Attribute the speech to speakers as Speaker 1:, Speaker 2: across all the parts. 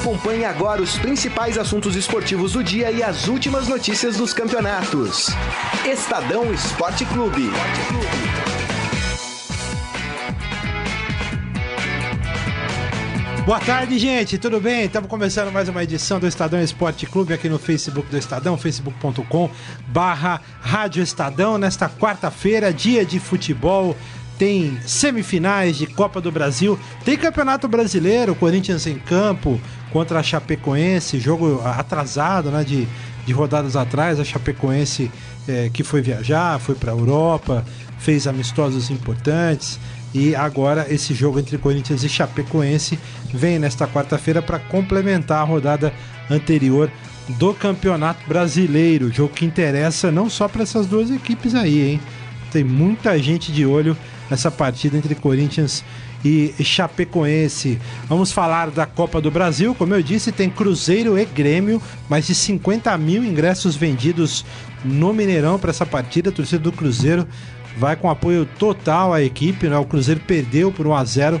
Speaker 1: Acompanhe agora os principais assuntos esportivos do dia e as últimas notícias dos campeonatos. Estadão Esporte Clube.
Speaker 2: Boa tarde, gente. Tudo bem? Estamos começando mais uma edição do Estadão Esporte Clube aqui no Facebook do Estadão, facebook.com barra Rádio Estadão. Nesta quarta-feira, dia de futebol, tem semifinais de Copa do Brasil, tem Campeonato Brasileiro, Corinthians em campo contra a Chapecoense, jogo atrasado, né, de, de rodadas atrás, a Chapecoense é, que foi viajar, foi para a Europa, fez amistosos importantes, e agora esse jogo entre Corinthians e Chapecoense vem nesta quarta-feira para complementar a rodada anterior do Campeonato Brasileiro. Jogo que interessa não só para essas duas equipes aí, hein? Tem muita gente de olho nessa partida entre Corinthians e Chapecoense. Vamos falar da Copa do Brasil. Como eu disse, tem Cruzeiro e Grêmio, mais de 50 mil ingressos vendidos no Mineirão para essa partida. A torcida do Cruzeiro vai com apoio total à equipe. Né? O Cruzeiro perdeu por 1 a 0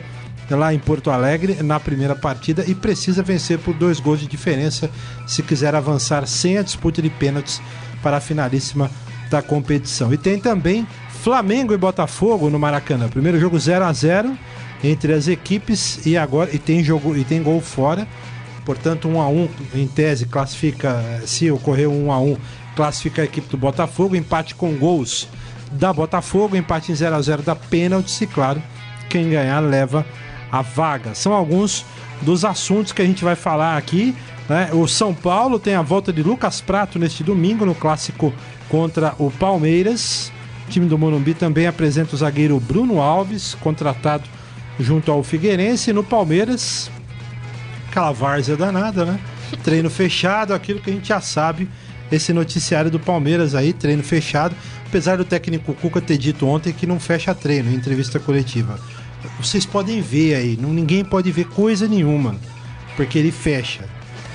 Speaker 2: lá em Porto Alegre na primeira partida e precisa vencer por dois gols de diferença se quiser avançar sem a disputa de pênaltis para a finalíssima da competição. E tem também Flamengo e Botafogo no Maracanã. Primeiro jogo 0 a 0 entre as equipes e agora e tem jogo e tem gol fora. Portanto, 1 a 1 em tese classifica, se ocorrer 1 a 1, classifica a equipe do Botafogo, empate com gols da Botafogo, empate em 0 a 0 da pênalti, e claro, quem ganhar leva a vaga. São alguns dos assuntos que a gente vai falar aqui. Né? O São Paulo tem a volta de Lucas Prato neste domingo no clássico contra o Palmeiras. O time do Morumbi também apresenta o zagueiro Bruno Alves, contratado junto ao Figueirense. No Palmeiras, aquela várzea danada, né? Treino fechado, aquilo que a gente já sabe. Esse noticiário do Palmeiras aí, treino fechado apesar do técnico Cuca ter dito ontem que não fecha treino em entrevista coletiva. Vocês podem ver aí, não, ninguém pode ver coisa nenhuma, porque ele fecha.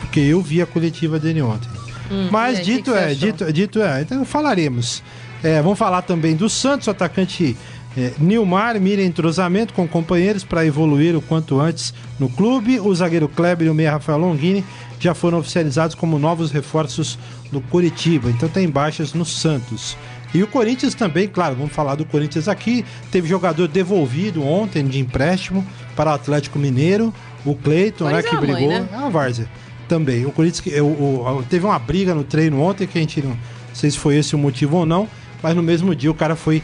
Speaker 2: Porque eu vi a coletiva dele ontem. Hum, Mas dito é, dito, dito é, então falaremos. É, vamos falar também do Santos, atacante é, Nilmar mira entrosamento com companheiros para evoluir o quanto antes no clube. O zagueiro Kleber e o meia Rafael Longini já foram oficializados como novos reforços do Curitiba. Então tem baixas no Santos. E o Corinthians também, claro, vamos falar do Corinthians aqui. Teve jogador devolvido ontem de empréstimo para o Atlético Mineiro. O Cleiton, né, que brigou. Mãe, né? É a Várzea também. O Corinthians o, o, teve uma briga no treino ontem que a gente não sei se foi esse o motivo ou não, mas no mesmo dia o cara foi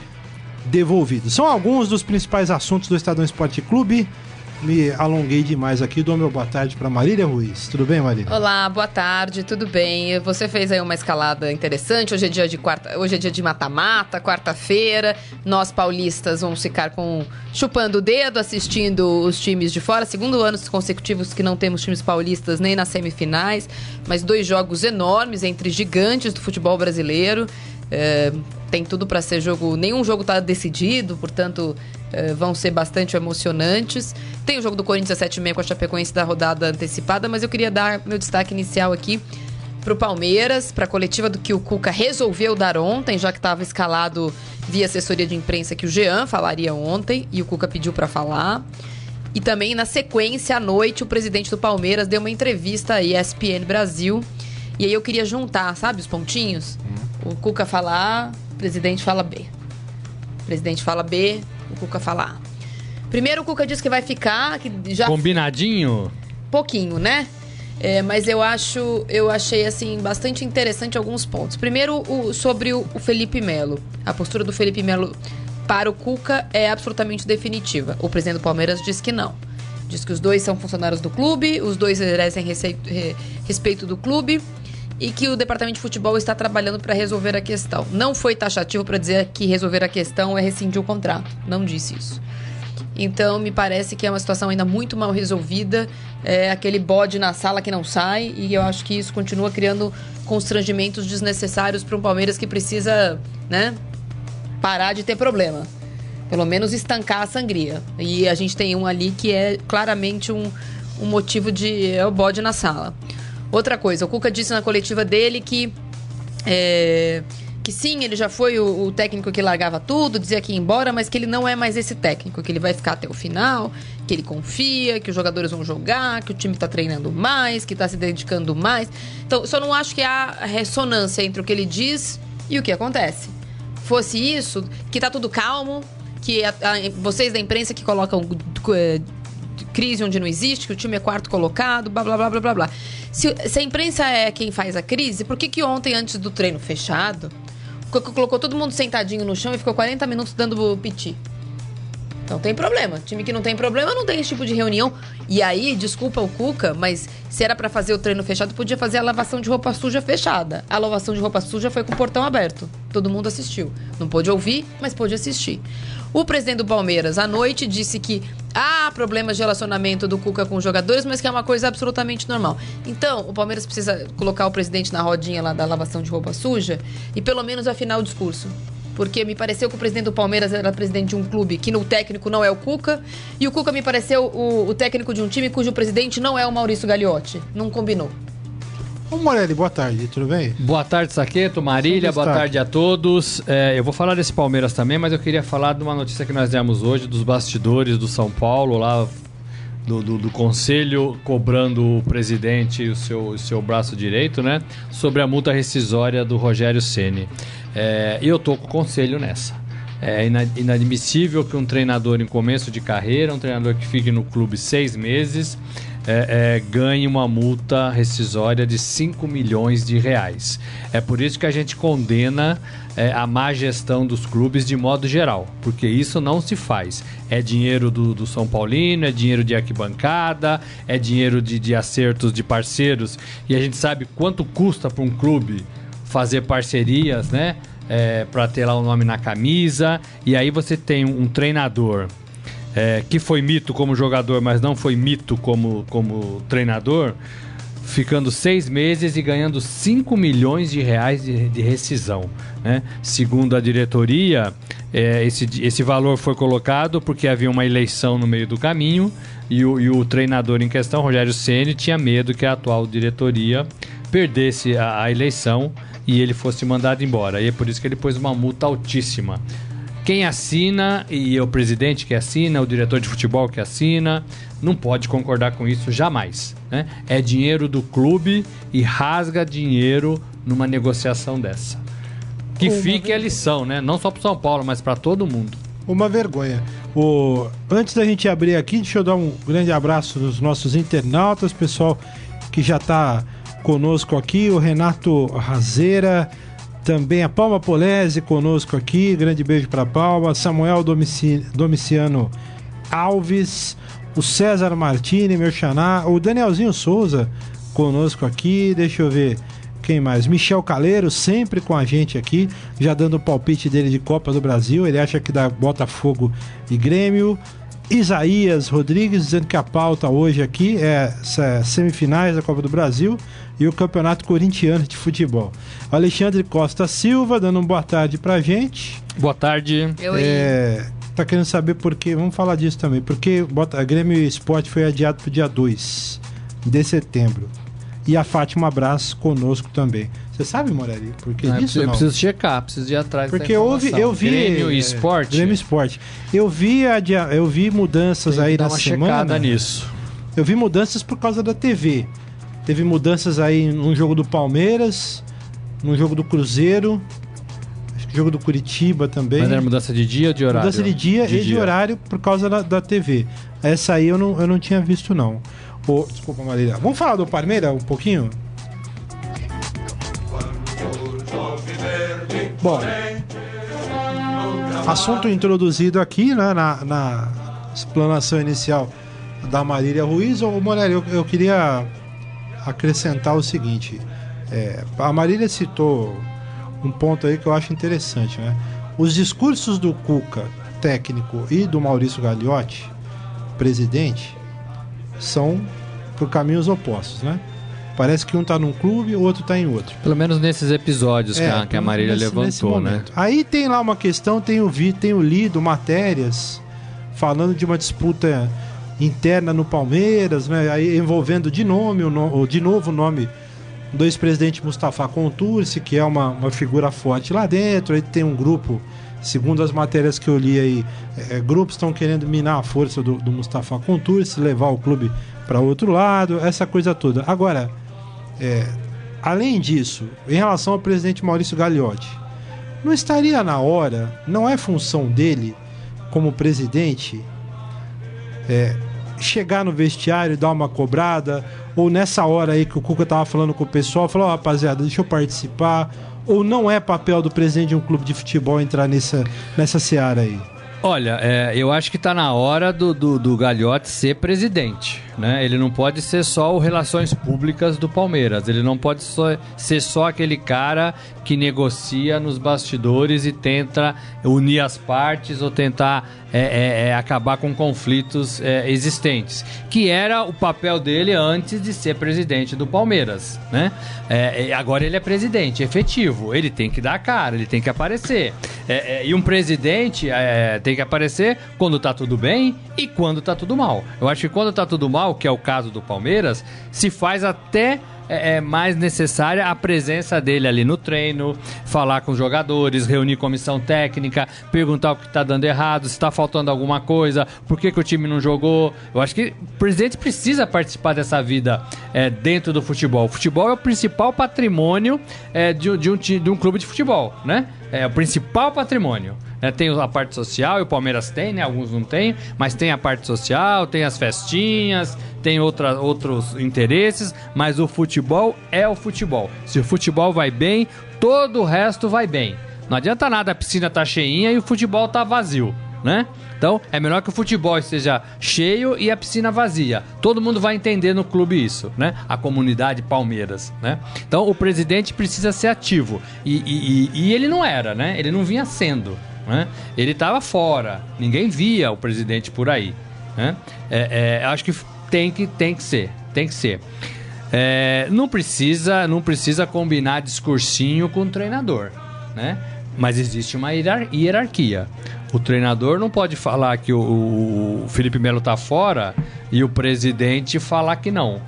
Speaker 2: devolvido. São alguns dos principais assuntos do Estadão Esporte Clube me alonguei demais aqui. Dou meu boa tarde para Marília Ruiz. Tudo bem, Marília?
Speaker 3: Olá, boa tarde, tudo bem? Você fez aí uma escalada interessante. Hoje é dia de quarta, hoje é dia de mata-mata, quarta-feira. Nós paulistas vamos ficar com chupando o dedo assistindo os times de fora. Segundo anos consecutivos que não temos times paulistas nem nas semifinais, mas dois jogos enormes entre gigantes do futebol brasileiro. É, tem tudo para ser jogo. Nenhum jogo está decidido, portanto, é, vão ser bastante emocionantes. Tem o jogo do Corinthians às 7h30 com a Chapecoense da rodada antecipada, mas eu queria dar meu destaque inicial aqui para o Palmeiras, para a coletiva do que o Cuca resolveu dar ontem, já que estava escalado via assessoria de imprensa que o Jean falaria ontem e o Cuca pediu para falar. E também na sequência à noite o presidente do Palmeiras deu uma entrevista à ESPN Brasil. E aí eu queria juntar, sabe, os pontinhos? Uhum. O Cuca fala A, o presidente fala B. O presidente fala B, o Cuca fala A. Primeiro o Cuca disse que vai ficar, que já
Speaker 4: combinadinho.
Speaker 3: Pouquinho, né? É, mas eu acho, eu achei assim bastante interessante alguns pontos. Primeiro, o, sobre o, o Felipe Melo. A postura do Felipe Melo para o Cuca é absolutamente definitiva. O presidente do Palmeiras diz que não. Diz que os dois são funcionários do clube, os dois merecem respeito do clube e que o departamento de futebol está trabalhando para resolver a questão. Não foi taxativo para dizer que resolver a questão é rescindir o contrato. Não disse isso. Então, me parece que é uma situação ainda muito mal resolvida. É aquele bode na sala que não sai. E eu acho que isso continua criando constrangimentos desnecessários para um Palmeiras que precisa, né, parar de ter problema. Pelo menos estancar a sangria. E a gente tem um ali que é claramente um, um motivo de. É o bode na sala. Outra coisa, o Cuca disse na coletiva dele que. É, que sim, ele já foi o, o, técnico que largava tudo, dizia que ia embora, mas que ele não é mais esse técnico, que ele vai ficar até o final, que ele confia, que os jogadores vão jogar, que o time tá treinando mais, que tá se dedicando mais. Então, só não acho que há ressonância entre o que ele diz e o que acontece. Fosse isso, que tá tudo calmo, que a, a, vocês da imprensa que colocam eh, crise onde não existe, que o time é quarto colocado, blá blá blá blá blá blá. Se, se a imprensa é quem faz a crise, por que, que ontem, antes do treino fechado, colocou todo mundo sentadinho no chão e ficou 40 minutos dando piti? Então tem problema. Time que não tem problema não tem esse tipo de reunião. E aí, desculpa o Cuca, mas se era para fazer o treino fechado, podia fazer a lavação de roupa suja fechada. A lavação de roupa suja foi com o portão aberto. Todo mundo assistiu. Não pôde ouvir, mas pôde assistir. O presidente do Palmeiras, à noite, disse que há problemas de relacionamento do Cuca com os jogadores, mas que é uma coisa absolutamente normal. Então, o Palmeiras precisa colocar o presidente na rodinha lá da lavação de roupa suja e pelo menos afinar o discurso. Porque me pareceu que o presidente do Palmeiras era presidente de um clube que no técnico não é o Cuca, e o Cuca me pareceu o, o técnico de um time cujo presidente não é o Maurício Gagliotti. Não combinou.
Speaker 2: Ô Morelli, boa tarde, tudo bem?
Speaker 4: Boa tarde, Saqueto, Marília, boa tarde a todos. É, eu vou falar desse Palmeiras também, mas eu queria falar de uma notícia que nós demos hoje dos bastidores do São Paulo, lá do, do, do conselho cobrando o presidente e o seu, o seu braço direito, né? Sobre a multa rescisória do Rogério Ceni. É, e eu tô com o conselho nessa. É inadmissível que um treinador em começo de carreira, um treinador que fique no clube seis meses, é, é, ganhe uma multa rescisória de 5 milhões de reais. É por isso que a gente condena é, a má gestão dos clubes de modo geral, porque isso não se faz. É dinheiro do, do São Paulino, é dinheiro de arquibancada, é dinheiro de, de acertos de parceiros, e a gente sabe quanto custa para um clube fazer parcerias, né? É, para ter lá o nome na camisa, e aí você tem um treinador é, que foi mito como jogador, mas não foi mito como, como treinador, ficando seis meses e ganhando 5 milhões de reais de, de rescisão. Né? Segundo a diretoria, é, esse, esse valor foi colocado porque havia uma eleição no meio do caminho e o, e o treinador em questão, Rogério Ceni, tinha medo que a atual diretoria perdesse a, a eleição e ele fosse mandado embora. E é por isso que ele pôs uma multa altíssima quem assina e é o presidente que assina, o diretor de futebol que assina, não pode concordar com isso jamais. Né? É dinheiro do clube e rasga dinheiro numa negociação dessa. Que Uma fique vergonha. a lição, né? Não só para São Paulo, mas para todo mundo.
Speaker 2: Uma vergonha. O... Antes da gente abrir aqui, deixa eu dar um grande abraço nos nossos internautas, pessoal que já está conosco aqui, o Renato Razeira, também a Palma Polese conosco aqui, grande beijo para Palma. Samuel Domici, Domiciano Alves, o César Martini, meu xaná, o Danielzinho Souza conosco aqui. Deixa eu ver quem mais? Michel Caleiro, sempre com a gente aqui, já dando o palpite dele de Copa do Brasil. Ele acha que dá Botafogo e Grêmio. Isaías Rodrigues dizendo que a pauta hoje aqui é semifinais da Copa do Brasil e o Campeonato Corintiano de Futebol. Alexandre Costa Silva dando uma boa tarde pra gente.
Speaker 4: Boa tarde.
Speaker 3: Eu
Speaker 2: é, tá querendo saber por quê? Vamos falar disso também. Porque a Grêmio Esporte foi adiado pro dia 2 de setembro. E a Fátima Abraço conosco também. Você sabe, Morelli? Por que
Speaker 4: não,
Speaker 2: disso?
Speaker 4: Eu
Speaker 2: não?
Speaker 4: preciso checar, preciso ir atrás
Speaker 2: Porque eu vi, eu vi.
Speaker 4: Grêmio Esporte?
Speaker 2: Grêmio Esporte. Eu vi, eu vi mudanças Tem aí na semana.
Speaker 4: nisso.
Speaker 2: Eu vi mudanças por causa da TV. Teve mudanças aí num jogo do Palmeiras, num jogo do Cruzeiro, acho que jogo do Curitiba também.
Speaker 4: Mas era mudança de dia ou de horário?
Speaker 2: Mudança de dia de e dia. de horário por causa da, da TV. Essa aí eu não, eu não tinha visto, não. Oh, desculpa, Marília. Vamos falar do Palmeiras um pouquinho? Bom, assunto introduzido aqui né, na, na explanação inicial da Marília Ruiz. Ô, Morelli, eu, eu queria acrescentar o seguinte: é, a Marília citou um ponto aí que eu acho interessante, né? Os discursos do Cuca, técnico, e do Maurício Gagliotti, presidente, são por caminhos opostos, né? Parece que um tá num clube, o outro tá em outro.
Speaker 4: Pelo menos nesses episódios é, que, a, que a Marília nesse, levantou, nesse né?
Speaker 2: Aí tem lá uma questão, tenho vi, tenho lido matérias falando de uma disputa interna no Palmeiras, né? Aí envolvendo de nome, o de novo o nome do ex-presidente Mustafa Contursi, que é uma, uma figura forte lá dentro. Aí tem um grupo, segundo as matérias que eu li aí, é, grupos estão querendo minar a força do, do Mustafa Contursi, levar o clube para outro lado, essa coisa toda. Agora, é, além disso, em relação ao presidente Maurício Gagliotti, não estaria na hora, não é função dele como presidente, é, chegar no vestiário, dar uma cobrada, ou nessa hora aí que o Cuca tava falando com o pessoal, falou, oh, rapaziada, deixa eu participar, ou não é papel do presidente de um clube de futebol entrar nessa, nessa seara aí?
Speaker 4: Olha, é, eu acho que está na hora do, do, do Galhote ser presidente. Né? Ele não pode ser só o Relações Públicas do Palmeiras. Ele não pode só, ser só aquele cara que negocia nos bastidores e tenta unir as partes ou tentar é, é, é, acabar com conflitos é, existentes, que era o papel dele antes de ser presidente do Palmeiras, né? É, agora ele é presidente efetivo, ele tem que dar a cara, ele tem que aparecer. É, e um presidente tem que aparecer quando tá tudo bem e quando tá tudo mal. Eu acho que quando tá tudo mal, que é o caso do Palmeiras, se faz até é, é, mais necessária a presença dele ali no treino, falar com os jogadores, reunir comissão técnica, perguntar o que está dando errado, se está faltando alguma coisa, por que, que, o time não jogou. Eu acho que o presidente precisa participar dessa vida é, dentro do futebol. O futebol é o principal patrimônio é, de, de, um, de um clube de futebol, né? É o principal patrimônio. Né? Tem a parte social, e o Palmeiras tem, né? Alguns não tem, mas tem a parte social, tem as festinhas, tem outra, outros interesses, mas o futebol é o futebol. Se o futebol vai bem, todo o resto vai bem. Não adianta nada a piscina tá cheinha e o futebol tá vazio, né? Então, é melhor que o futebol esteja cheio e a piscina vazia. Todo mundo vai entender no clube isso, né? A comunidade Palmeiras, né? Então, o presidente precisa ser ativo. E, e, e, e ele não era, né? Ele não vinha sendo. Né? Ele estava fora, ninguém via o presidente por aí. Né? É, é, acho que tem que, tem que ser, tem que ser. É, não precisa, não precisa combinar discursinho com o treinador, né? Mas existe uma hierarquia. O treinador não pode falar que o, o Felipe Melo está fora e o presidente falar que não.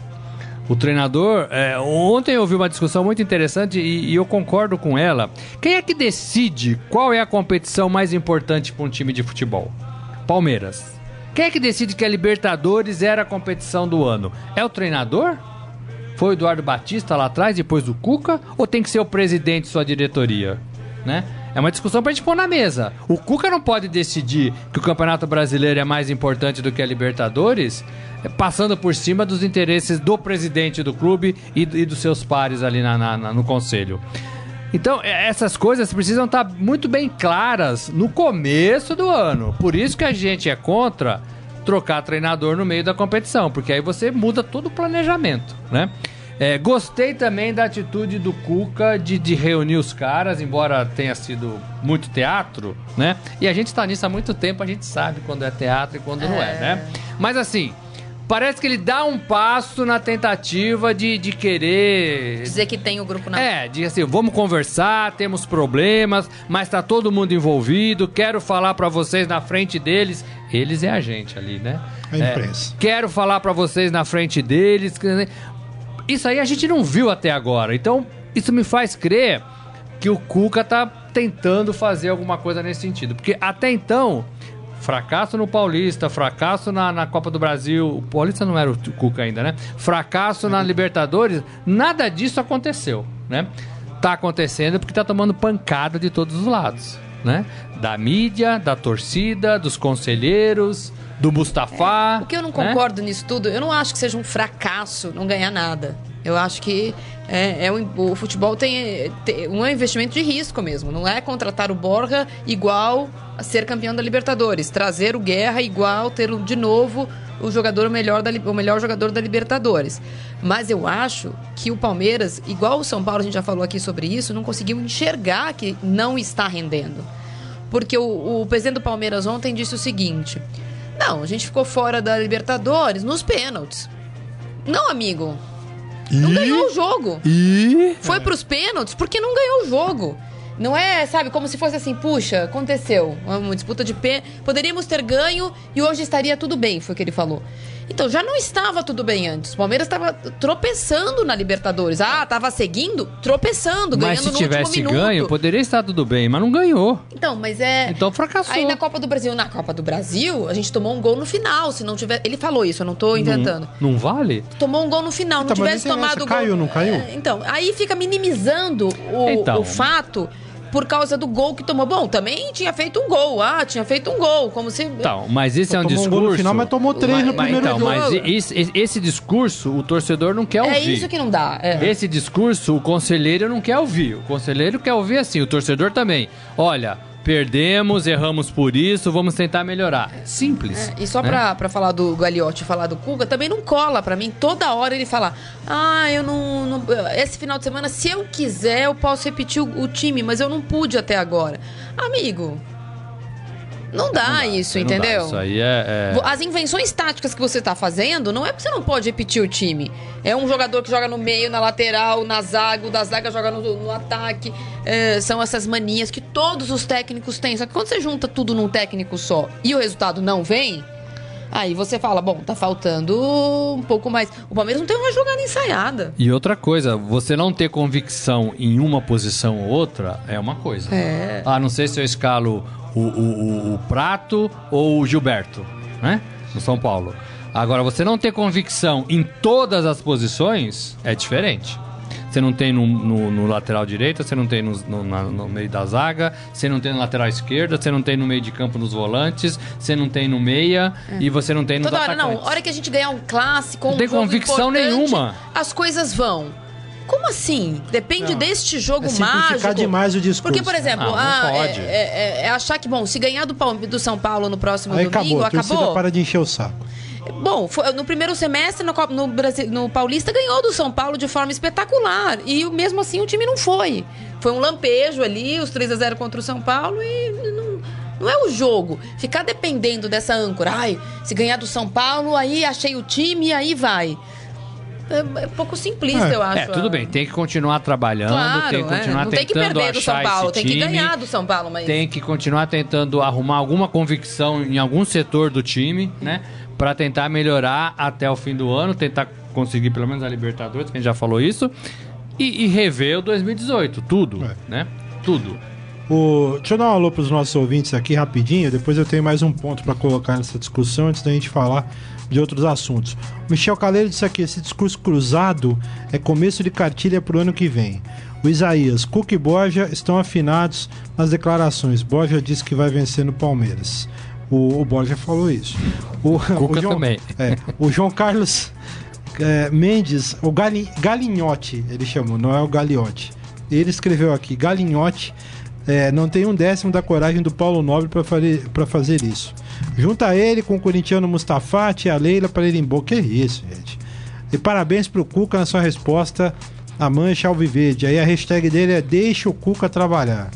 Speaker 4: O treinador. É, ontem eu ouvi uma discussão muito interessante e, e, eu concordo com ela. Quem é que decide qual é a competição mais importante para um time de futebol? Palmeiras. Quem é que decide que a Libertadores era a competição do ano? É o treinador? Foi o Eduardo Batista lá atrás, depois do Cuca? Ou tem que ser o presidente e sua diretoria? Né? É uma discussão pra gente pôr na mesa. O Cuca não pode decidir que o Campeonato Brasileiro é mais importante do que a Libertadores passando por cima dos interesses do presidente do clube e, e dos seus pares ali na, na, no conselho. Então, é, essas coisas precisam estar muito bem claras no começo do ano. Por isso que a gente é contra trocar treinador no meio da competição, porque aí você muda todo o planejamento, né? É, gostei também da atitude do Cuca de, de, reunir os caras, embora tenha sido muito teatro, né? E a gente está nisso há muito tempo, a gente sabe quando é teatro e quando é. não é, né? Mas assim, Parece que ele dá um passo na tentativa de, de querer.
Speaker 3: Dizer que tem o grupo na.
Speaker 4: É, diz assim: vamos conversar, temos problemas, mas tá todo mundo envolvido. Quero falar para vocês na frente deles. Eles é a gente ali, né?
Speaker 2: A imprensa.
Speaker 4: É, quero falar para vocês na frente deles. Isso aí a gente não viu até agora. Então, isso me faz crer que o Cuca tá tentando fazer alguma coisa nesse sentido. Porque até então, Fracasso no Paulista, fracasso na, na Copa do Brasil. O Paulista não era o Cuca ainda, né? Fracasso na Libertadores. Nada disso aconteceu, né? Tá acontecendo porque tá tomando pancada de todos os lados, né? Da mídia, da torcida, dos conselheiros, do Mustafa.
Speaker 3: É, o que eu não né? concordo né? nisso tudo, eu não acho que seja um fracasso não ganhar nada. Eu acho que é, é o futebol tem, tem, um investimento de risco mesmo. Não é contratar o Borja igual a ser campeão da Libertadores. Trazer o Guerra igual ter de novo o jogador melhor da, o melhor jogador da Libertadores. Mas eu acho que o Palmeiras, igual o São Paulo, a gente já falou aqui sobre isso, não conseguiu enxergar que não está rendendo. Porque o, o presidente do Palmeiras ontem disse o seguinte: Não, a gente ficou fora da Libertadores nos pênaltis. Não, amigo. Não ganhou o jogo.
Speaker 2: E?
Speaker 3: Foi pros pênaltis porque não ganhou o jogo. Não é, sabe, como se fosse assim, puxa, aconteceu. Uma disputa de pé. Poderíamos ter ganho e hoje estaria tudo bem, foi o que ele falou. Então, já não estava tudo bem antes. O Palmeiras estava tropeçando na Libertadores. Ah, estava seguindo, tropeçando,
Speaker 4: mas
Speaker 3: ganhando
Speaker 4: se tivesse ganho, poderia estar tudo bem, mas não ganhou.
Speaker 3: Então, mas é.
Speaker 4: Então fracassou.
Speaker 3: Aí na Copa do Brasil, na Copa do Brasil, a gente tomou um gol no final. Se não tiver. Ele falou isso, eu não tô inventando.
Speaker 4: Não, não vale?
Speaker 3: Tomou um gol no final. Então, não tivesse tomado
Speaker 2: gol. Caiu, não caiu? É,
Speaker 3: então, aí fica minimizando o, então. o fato por causa do gol que tomou. Bom, também tinha feito um gol. Ah, tinha feito um gol, como se.
Speaker 4: Então, mas esse é um discurso. Um
Speaker 2: gol no final, mas tomou três mas, no primeiro então,
Speaker 4: jogo. Mas esse, esse, discurso o torcedor não quer é ouvir.
Speaker 3: É isso que não dá. É.
Speaker 4: Esse discurso o conselheiro não quer ouvir. O conselheiro quer ouvir assim, o torcedor também. Olha, Perdemos, erramos por isso, vamos tentar melhorar. Simples.
Speaker 3: É, e só né? pra, pra falar do Gagliotti e falar do Cuca, também não cola pra mim. Toda hora ele fala: Ah, eu não, não, Esse final de semana, se eu quiser, eu posso repetir o, o time, mas eu não pude até agora. Amigo, não dá, não dá isso, entendeu? Dá.
Speaker 4: Isso aí é,
Speaker 3: é, As invenções táticas que você está fazendo não é porque você não pode repetir o time. É um jogador que joga no meio, na lateral, na zaga, o da zaga joga no, no ataque. É, são essas manias que todos os técnicos têm. Só que quando você junta tudo num técnico só e o resultado não vem, Aí você fala, bom, tá faltando um pouco mais. O Palmeiras não tem uma jogada ensaiada.
Speaker 4: E outra coisa, você não ter convicção em uma posição ou outra é uma coisa.
Speaker 3: É.
Speaker 4: Ah, não sei se eu escalo o, o, o Prato ou o Gilberto, né? No São Paulo. Agora, você não ter convicção em todas as posições é diferente. Você não tem no, no, no lateral direito, você não tem no, no, meio da zaga, você não tem no lateral esquerda, você não tem no meio de campo nos volantes, você não tem no meia é. e você não tem no
Speaker 3: Toda hora, não. Hora que a gente ganhar um clássico, um
Speaker 4: não tem convicção nenhuma.
Speaker 3: As coisas vão. Como assim? Depende não. deste jogo é mágico.
Speaker 2: demais o discurso.
Speaker 3: Porque, por exemplo,
Speaker 4: não, ah, não
Speaker 3: é, é, é, achar que, bom, se ganhar do, do São Paulo no próximo
Speaker 2: Aí
Speaker 3: domingo,
Speaker 2: acabou.
Speaker 3: acabou.
Speaker 2: para de encher o saco.
Speaker 3: Bom, foi, no primeiro semestre, no, no, Brasil, no Paulista, ganhou do São Paulo de forma espetacular. E mesmo assim o time não foi. Foi um lampejo ali, os 3 a 0 contra o São Paulo e não, não é o jogo. Ficar dependendo dessa âncora. Ai, se ganhar do São Paulo, aí achei o time e aí vai. É, é pouco simplista, é. eu acho.
Speaker 4: É, tudo bem, tem que continuar trabalhando, claro, tem que é. continuar é. Não tem que perder do
Speaker 3: São Paulo,
Speaker 4: tem
Speaker 3: time, que ganhar do São Paulo, mas.
Speaker 4: Tem que continuar tentando arrumar alguma convicção em algum setor do time, né? Para tentar melhorar até o fim do ano, tentar conseguir pelo menos a Libertadores, que a gente já falou isso, e, e rever o 2018, tudo, é. né? Tudo.
Speaker 2: O, deixa eu dar um alô para os nossos ouvintes aqui rapidinho, depois eu tenho mais um ponto para colocar nessa discussão antes da gente falar de outros assuntos. Michel Caleiro disse aqui: esse discurso cruzado é começo de cartilha para o ano que vem. O Isaías, Cook e Borja estão afinados nas declarações. Borja disse que vai vencer no Palmeiras. O, o Borja falou isso. O,
Speaker 4: Cuca o João, também.
Speaker 2: É, o João Carlos é, Mendes, o Gali, Galinhote, ele chamou, não é o Galiote. Ele escreveu aqui: Galinhote é, não tem um décimo da coragem do Paulo Nobre para fazer isso. Junta ele com o corintiano Mustafa, a tia Leila para ir embora. Que isso, gente. E parabéns pro Cuca na sua resposta à mancha alviverde. Aí a hashtag dele é Deixa o Cuca trabalhar.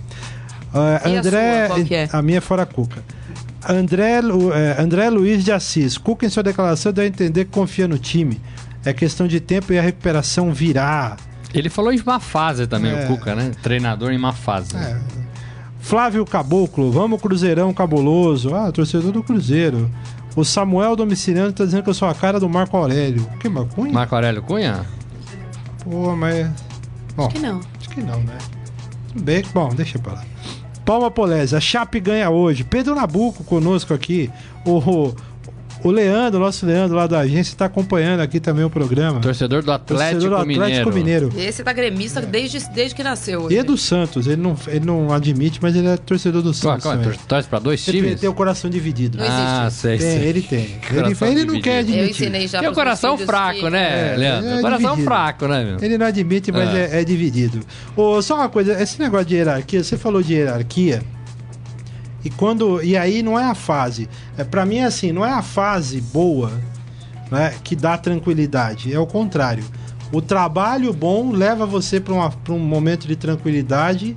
Speaker 2: Uh, André,
Speaker 3: a, sua, é?
Speaker 2: a minha é fora Cuca. André, uh, André Luiz de Assis. Cuca em sua declaração deu a entender que confia no time. É questão de tempo e a recuperação virá.
Speaker 4: Ele falou em má fase também, é. o Cuca, né? Treinador em má fase. É.
Speaker 2: Flávio Caboclo, vamos Cruzeirão cabuloso. Ah, torcedor do Cruzeiro. O Samuel Domiciliano tá dizendo que eu sou a cara do Marco Aurélio. Que Marco Cunha?
Speaker 4: Marco Aurélio Cunha?
Speaker 2: Pô, mas.
Speaker 3: Bom, acho que não.
Speaker 2: Acho que não, né? Tudo bem. Bom, deixa pra lá. Palma Polese, a Chape ganha hoje. Pedro Nabuco conosco aqui. O, o Leandro, nosso Leandro lá da agência, está acompanhando aqui também o programa.
Speaker 4: Torcedor do Atlético, Torcedor do Atlético Mineiro.
Speaker 3: Mineiro. Esse tá gremista é. desde, desde que nasceu. Hoje.
Speaker 2: E é do Santos, ele não, ele não admite, mas ele é torcedor do Santos. Qual,
Speaker 4: qual, torce para dois times?
Speaker 2: Ele tem o coração dividido.
Speaker 3: Não ah,
Speaker 2: sei, tem, Ele tem. Ele, ele, não quer admitir. Eu
Speaker 3: ensinei já
Speaker 4: tem o coração fraco, que... né, é, Leandro? É coração dividido. fraco, né, meu?
Speaker 2: Ele não admite, mas é, é, é dividido. Oh, só uma coisa, esse negócio de hierarquia, você falou de hierarquia. E quando e aí não é a fase. É para mim é assim, não é a fase boa, né, que dá tranquilidade, é o contrário. O trabalho bom leva você para um momento de tranquilidade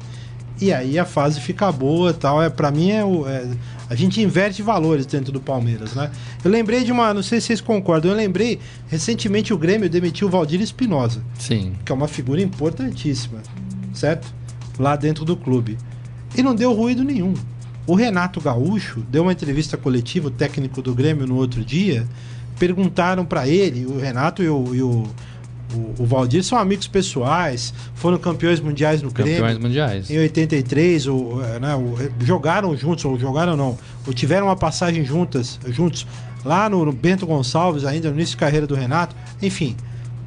Speaker 2: e aí a fase fica boa, tal. É para mim é, o, é a gente inverte valores dentro do Palmeiras, né? Eu lembrei de uma, não sei se vocês concordam, eu lembrei recentemente o Grêmio demitiu o Valdir Espinosa.
Speaker 4: Sim.
Speaker 2: Que é uma figura importantíssima, certo? lá dentro do clube. E não deu ruído nenhum. O Renato Gaúcho deu uma entrevista coletiva, o técnico do Grêmio, no outro dia. Perguntaram para ele, o Renato e o, e o, o, Valdir são amigos pessoais, foram campeões mundiais no Grêmio.
Speaker 4: Campeões mundiais.
Speaker 2: Em 83, o, né, o, jogaram juntos, ou jogaram não, ou tiveram uma passagem juntas, juntos, lá no, no Bento Gonçalves, ainda no início de carreira do Renato. Enfim,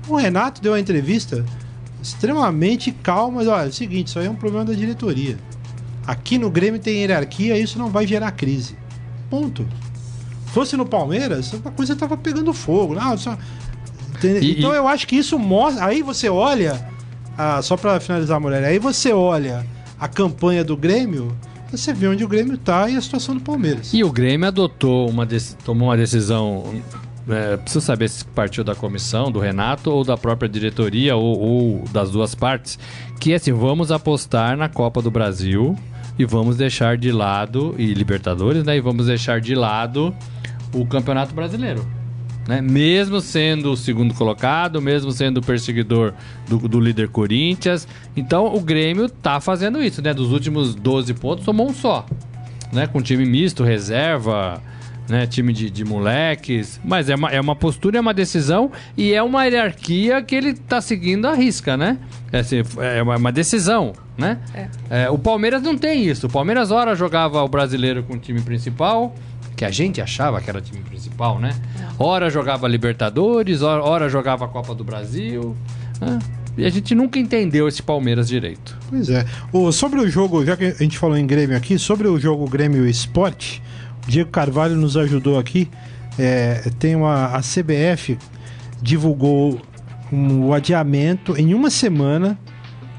Speaker 2: o Renato deu uma entrevista extremamente calma, mas olha, é o seguinte, isso aí é um problema da diretoria. Aqui no Grêmio tem hierarquia, isso não vai gerar crise. Ponto. Fosse no Palmeiras, a coisa tava pegando fogo. Não, só... E, então e... eu acho que isso mostra. Aí você olha. Ah, só para finalizar, mulher, aí você olha a campanha do Grêmio, você vê onde o Grêmio tá e a situação do Palmeiras.
Speaker 4: E o Grêmio adotou uma tomou uma decisão. É, preciso saber se partiu da comissão, do Renato, ou da própria diretoria, ou, ou das duas partes, que é assim, vamos apostar na Copa do Brasil e vamos deixar de lado, e Libertadores, né? E vamos deixar de lado o Campeonato Brasileiro. Né? Mesmo sendo o segundo colocado, mesmo sendo o perseguidor do, do, líder Corinthians. Então o Grêmio tá fazendo isso, né? Dos últimos 12 pontos, tomou um só. Né? Com time misto, reserva, né? Time de, de moleques. Mas é uma, é uma postura, é uma decisão e é uma hierarquia que ele tá seguindo à risca, né? É, assim, é uma, uma decisão né? É. É, o Palmeiras não tem isso. O Palmeiras, ora, jogava o brasileiro com o time principal, que a gente achava que era o time principal, né? Ora jogava Libertadores, ora, ora jogava a Copa do Brasil. Né? E a gente nunca entendeu esse Palmeiras direito.
Speaker 2: Pois é. O, sobre o jogo, já que a gente falou em Grêmio aqui, sobre o jogo Grêmio Esporte, Diego Carvalho nos ajudou aqui. É, tem uma. A CBF divulgou um, o adiamento em uma semana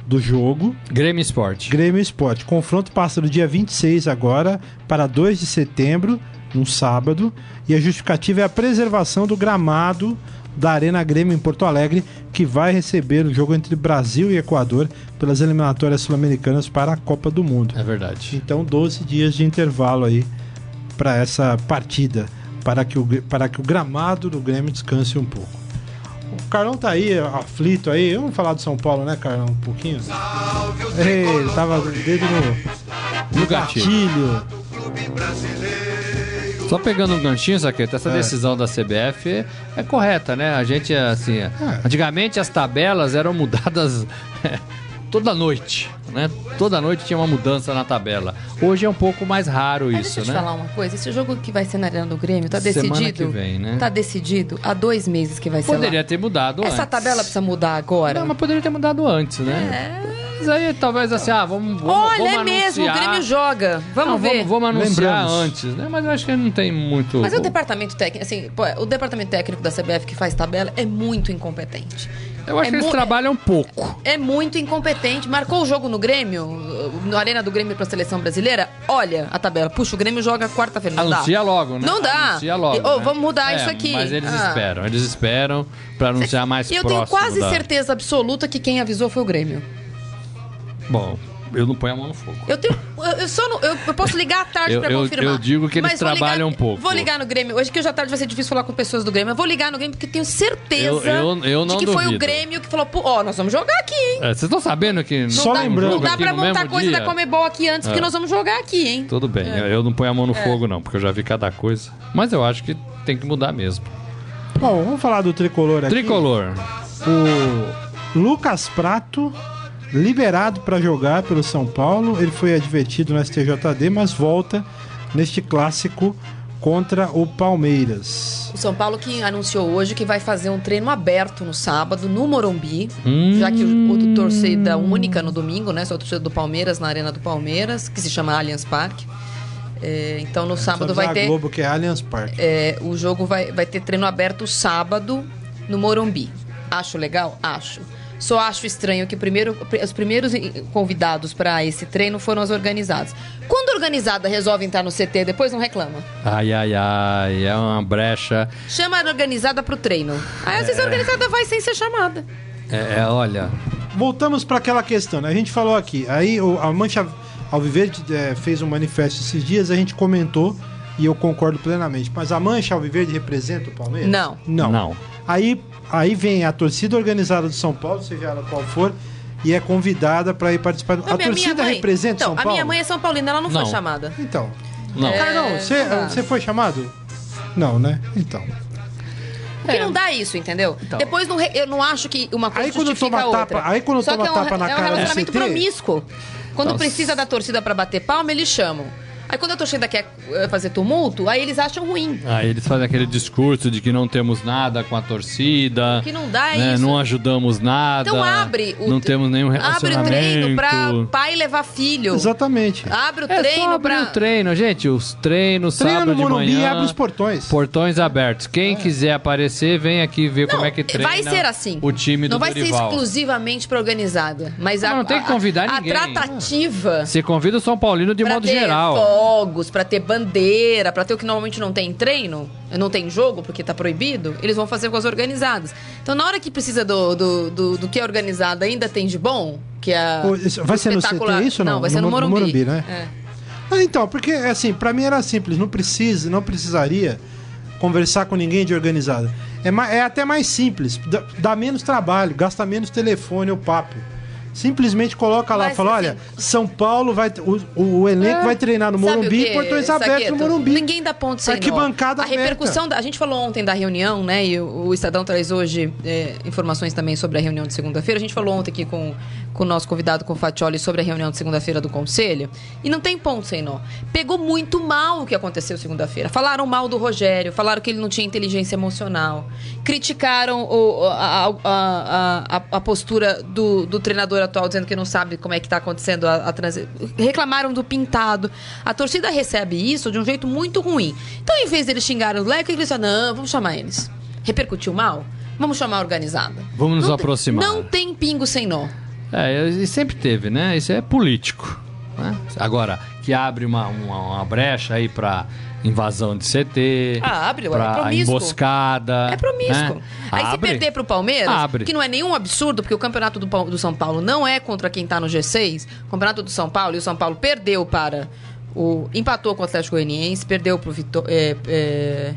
Speaker 2: do jogo.
Speaker 4: Grêmio Esporte.
Speaker 2: Grêmio Esporte. Confronto passa do dia 26 agora para 2 de setembro, um sábado. E a justificativa é a preservação do gramado da Arena Grêmio em Porto Alegre, que vai receber o jogo entre Brasil e Equador pelas eliminatórias sul-americanas para a Copa do Mundo.
Speaker 4: É verdade.
Speaker 2: Então, 12 dias de intervalo aí para essa partida, para que, o, para que o gramado do Grêmio descanse um pouco. O Carlão tá aí, aflito aí. Vamos falar do São Paulo, né, Carlão? Um pouquinho? Ei, ele tava dedo no, no gatilho.
Speaker 4: Só pegando um ganchinho, Saqueta, essa é. decisão da CBF é, é, correta, né? A gente, assim, é. antigamente as tabelas eram mudadas toda noite, né? Toda noite tinha uma mudança na tabela. Hoje é um pouco mais raro Mas isso,
Speaker 3: deixa
Speaker 4: né?
Speaker 3: Deixa eu falar uma coisa. Esse jogo que vai ser na Arena do Grêmio tá decidido. Semana que vem, né? Tá decidido há dois meses que vai
Speaker 4: poderia
Speaker 3: ser
Speaker 4: Poderia ter mudado
Speaker 3: Essa
Speaker 4: antes.
Speaker 3: tabela precisa mudar agora.
Speaker 4: Não, mas poderia ter mudado antes, né? É. Mas aí talvez assim, ah, vamos, vamos
Speaker 3: Olha,
Speaker 4: vamos
Speaker 3: é
Speaker 4: anunciar.
Speaker 3: mesmo, o Grêmio joga. Vamos não, ver.
Speaker 4: Vamos, vamos anunciar Lembramos. antes, né? Mas eu acho que não tem muito.
Speaker 3: Mas o departamento técnico, assim, pô, o departamento técnico da CBF que faz tabela é muito incompetente.
Speaker 4: Eu acho
Speaker 3: é
Speaker 4: que eles trabalham pouco.
Speaker 3: É muito incompetente. Marcou o jogo no Grêmio, na Arena do Grêmio pra seleção brasileira. Olha a tabela. Puxa, o Grêmio joga quarta-feira. Não
Speaker 4: Anuncia
Speaker 3: dá.
Speaker 4: logo, né?
Speaker 3: Não dá.
Speaker 4: Anuncia logo.
Speaker 3: E, oh, né? Vamos mudar é, isso aqui.
Speaker 4: Mas eles ah. esperam. Eles esperam pra anunciar mais
Speaker 3: e
Speaker 4: próximo.
Speaker 3: Eu tenho quase
Speaker 4: da...
Speaker 3: certeza absoluta que quem avisou foi o Grêmio.
Speaker 4: Bom, eu não ponho a mão no fogo.
Speaker 3: Eu tenho. Eu, só não, eu, eu, posso ligar à tarde
Speaker 4: eu,
Speaker 3: pra confirmar.
Speaker 4: Eu digo que eles trabalham
Speaker 3: ligar,
Speaker 4: um pouco.
Speaker 3: Vou ligar no Grêmio. Hoje que hoje à tarde vai ser difícil falar com pessoas do Grêmio. Eu vou ligar no Grêmio porque tenho certeza
Speaker 4: eu,
Speaker 3: de que
Speaker 4: duvido.
Speaker 3: foi o Grêmio que falou, ó, oh, nós vamos jogar aqui, hein?
Speaker 4: É, vocês estão sabendo que
Speaker 3: não
Speaker 2: só
Speaker 3: dá,
Speaker 2: lembrando.
Speaker 3: Não dá pra montar coisa
Speaker 4: dia?
Speaker 3: da Comebol aqui antes, é. porque nós vamos jogar aqui, hein?
Speaker 4: Tudo bem. É. Eu não ponho a mão no é. fogo, não, porque eu já vi cada coisa. Mas eu acho que tem que mudar mesmo.
Speaker 2: Bom, vamos falar do tricolor aqui.
Speaker 4: Tricolor.
Speaker 2: O Lucas Prato liberado para jogar pelo São Paulo. Ele foi advertido no STJD, mas volta neste clássico contra o Palmeiras.
Speaker 3: O São Paulo que anunciou hoje que vai fazer um treino aberto no sábado, no Morumbi, hum. já que o, o torcida única no domingo, né? Só o torcida do Palmeiras na Arena do Palmeiras, que se chama Allianz Parque. É, então no é, sábado vai ter.
Speaker 2: Globo que é Allianz Parque.
Speaker 3: É, o jogo vai, vai ter treino aberto sábado no Morumbi. Acho legal? Acho. Só acho estranho que primeiro, os primeiros convidados para esse treino foram os organizados. Quando a organizada resolve entrar no CT, depois não reclama.
Speaker 4: Ai, ai, ai, é uma brecha.
Speaker 3: Chama a organizada pro treino. Aí às vezes a é. organizada vai sem ser chamada.
Speaker 4: É, é olha.
Speaker 2: Voltamos para aquela questão, né? A gente falou aqui. Aí a Mancha Alviverde é, fez um manifesto esses dias, a gente comentou e eu concordo plenamente. Mas a Mancha Alviverde representa o Palmeiras?
Speaker 3: Não.
Speaker 2: Não.
Speaker 4: Não.
Speaker 2: Aí, aí vem a torcida organizada do São Paulo, seja ela qual for, e é convidada para ir participar.
Speaker 3: Não,
Speaker 2: a torcida
Speaker 3: minha mãe-
Speaker 2: representa
Speaker 3: então,
Speaker 2: São Paulo?
Speaker 3: A minha mãe é São Paulina, ela não,
Speaker 4: Não.
Speaker 3: foi chamada.
Speaker 2: Então.
Speaker 4: Não.
Speaker 3: É,
Speaker 2: Carlão, você,
Speaker 3: não dá.
Speaker 2: você foi chamado? Não, né? Então.
Speaker 3: Porque não dá isso, entendeu?
Speaker 4: Então.
Speaker 3: Depois não re- eu não acho que uma coisa
Speaker 2: Aí quando
Speaker 3: justifica
Speaker 2: toma
Speaker 3: a outra.
Speaker 2: tapa- aí quando
Speaker 3: Só
Speaker 2: toma
Speaker 3: que é um,
Speaker 2: tapa na
Speaker 3: é um
Speaker 2: cara
Speaker 3: relacionamento promíscuo. Quando
Speaker 4: Nossa.
Speaker 3: precisa da torcida pra bater palma, eles chamam. Aí quando a torcida quer eh, fazer tumulto, aí eles acham ruim.
Speaker 4: Aí eles fazem aquele discurso de que não temos nada com a torcida.
Speaker 3: O que não dá é
Speaker 4: né?
Speaker 3: isso.
Speaker 4: Não ajudamos nada.
Speaker 3: Então abre o
Speaker 4: Não temos nenhum
Speaker 3: Abre o
Speaker 4: relacionamento.
Speaker 3: treino pra pai levar filho.
Speaker 2: Exatamente.
Speaker 3: Abre o
Speaker 4: É
Speaker 3: treino
Speaker 4: só abrir
Speaker 3: pra.
Speaker 4: o treino, gente. Os treinos,
Speaker 2: Treina
Speaker 4: sábado
Speaker 2: no
Speaker 4: de
Speaker 2: Morumbi e
Speaker 4: manhã.
Speaker 2: abre os portões.
Speaker 4: Portões abertos. Quem quiser aparecer, vem aqui ver
Speaker 3: Não,
Speaker 4: como é que treina.
Speaker 3: vai ser assim.
Speaker 4: O time do
Speaker 3: Não vai
Speaker 4: Dorival.
Speaker 3: ser exclusivamente pra organizada. Mas a,
Speaker 4: Não, não tem que convidar
Speaker 3: a,
Speaker 4: ninguém.
Speaker 3: A tratativa.
Speaker 4: Você convida o São Paulino de
Speaker 3: pra
Speaker 4: modo
Speaker 3: ter
Speaker 4: geral.
Speaker 3: Fogos, pra ter bandeira, pra ter o que normalmente não tem em treino, não tem jogo porque tá proibido, eles vão fazer com as organizadas. Então, na hora que precisa do, do, do, do que é organizado ainda tem de bom, que é.
Speaker 2: Vai ser no CT isso ou não?
Speaker 3: Não, vai ser
Speaker 2: No
Speaker 3: no
Speaker 2: Mo- no
Speaker 3: Morumbi.
Speaker 2: Morumbi, né?
Speaker 3: É.
Speaker 2: Ah, então, porque assim, pra mim era simples, não precisa, não precisaria conversar com ninguém de organizada. É, é até mais simples, dá, dá menos trabalho, gasta menos telefone ou papo. Simplesmente coloca lá,
Speaker 3: Mas,
Speaker 2: fala,
Speaker 3: assim,
Speaker 2: olha, São Paulo vai, o, o elenco vai treinar no Morumbi, portões abertos no
Speaker 3: Saqueto?
Speaker 2: Morumbi.
Speaker 3: Ninguém dá ponto sem nó.
Speaker 2: Arquibancada
Speaker 3: A repercussão, da, a gente falou ontem da reunião, né? E o, o Estadão traz hoje é, informações também sobre a reunião de segunda-feira. A gente falou ontem aqui com, com o nosso convidado, com o Fatioli, sobre a reunião de segunda-feira do Conselho. E não tem ponto sem nó. Pegou muito mal o que aconteceu segunda-feira. Falaram mal do Rogério, falaram que ele não tinha inteligência emocional. Criticaram o- a, a- a- a- postura do, do treinador atual, dizendo que não sabe como é que está acontecendo a, a transi- Reclamaram do pintado. A torcida recebe isso de um jeito muito ruim. Então, em vez deles xingarem o Leco, eles disseram, não, vamos chamar eles. Repercutiu mal? Vamos chamar a organizada.
Speaker 4: Vamos nos
Speaker 3: Não tem-
Speaker 4: aproximar.
Speaker 3: Não tem pingo sem nó.
Speaker 4: É, e sempre teve, né? Isso é político. né? Agora, que abre uma, uma, uma brecha aí pra invasão de CT.
Speaker 3: Ah, abre, é
Speaker 4: pra
Speaker 3: promíscuo.
Speaker 4: emboscada.
Speaker 3: É promíscuo.
Speaker 4: né?
Speaker 3: Aí se
Speaker 4: Abre.
Speaker 3: perder pro Palmeiras,
Speaker 4: Abre.
Speaker 3: que não é nenhum absurdo, porque o campeonato do, do São Paulo não é contra quem tá no G6. O campeonato do São Paulo, e o São Paulo perdeu para o. empatou com o Atlético Goianiense, perdeu pro Vitor. é, é,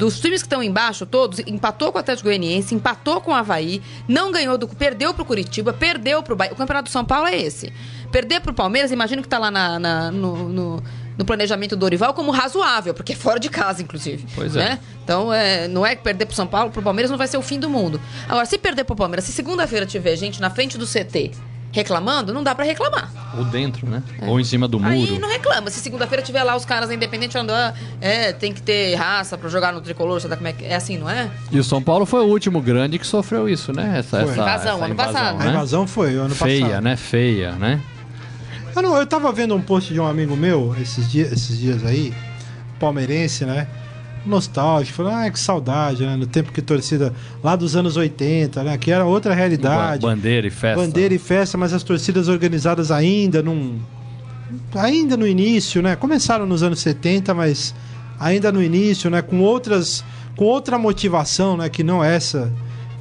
Speaker 3: dos times que estão embaixo, todos, empatou com o Atlético Goianiense, empatou com o Havaí, não ganhou do. Perdeu pro Curitiba, perdeu pro Bahia. O campeonato do São Paulo é esse. Perder pro Palmeiras, imagino que tá lá na- na- no, no- no planejamento do Dorival como razoável, porque é fora de casa, inclusive.
Speaker 4: Pois é.
Speaker 3: né? Então, é, não é que perder pro São Paulo, pro Palmeiras não vai ser o fim do mundo. Agora, se perder pro Palmeiras, se segunda-feira tiver gente na frente do CT reclamando, não dá pra reclamar.
Speaker 4: Ou dentro, né? Ou em cima do muro.
Speaker 3: Aí não reclama. Se segunda-feira tiver lá os caras da Independente falando, ah, é, tem que ter raça pra jogar no tricolor, sabe como é que é assim, não é?
Speaker 4: E o São Paulo foi o último grande que sofreu isso, né? Essa,
Speaker 2: Foi.
Speaker 4: essa,
Speaker 3: Invasão,
Speaker 4: essa
Speaker 3: ano passado.
Speaker 2: A
Speaker 4: né?
Speaker 2: invasão foi o ano
Speaker 4: Feia,
Speaker 2: passado.
Speaker 4: né? Feia, né?
Speaker 2: Eu, não, eu tava vendo um post de um amigo meu esses dias, esses dias aí, palmeirense, né? Nostálgico, falando, ah, que saudade, né? No tempo que torcida lá dos anos 80, né? Que era outra realidade.
Speaker 4: Ba- Bandeira e festa.
Speaker 2: Bandeira e festa, mas as torcidas organizadas ainda num. Ainda no início, né? Começaram nos anos 70, mas ainda no início, né? Com outras. Com outra motivação, né? Que não essa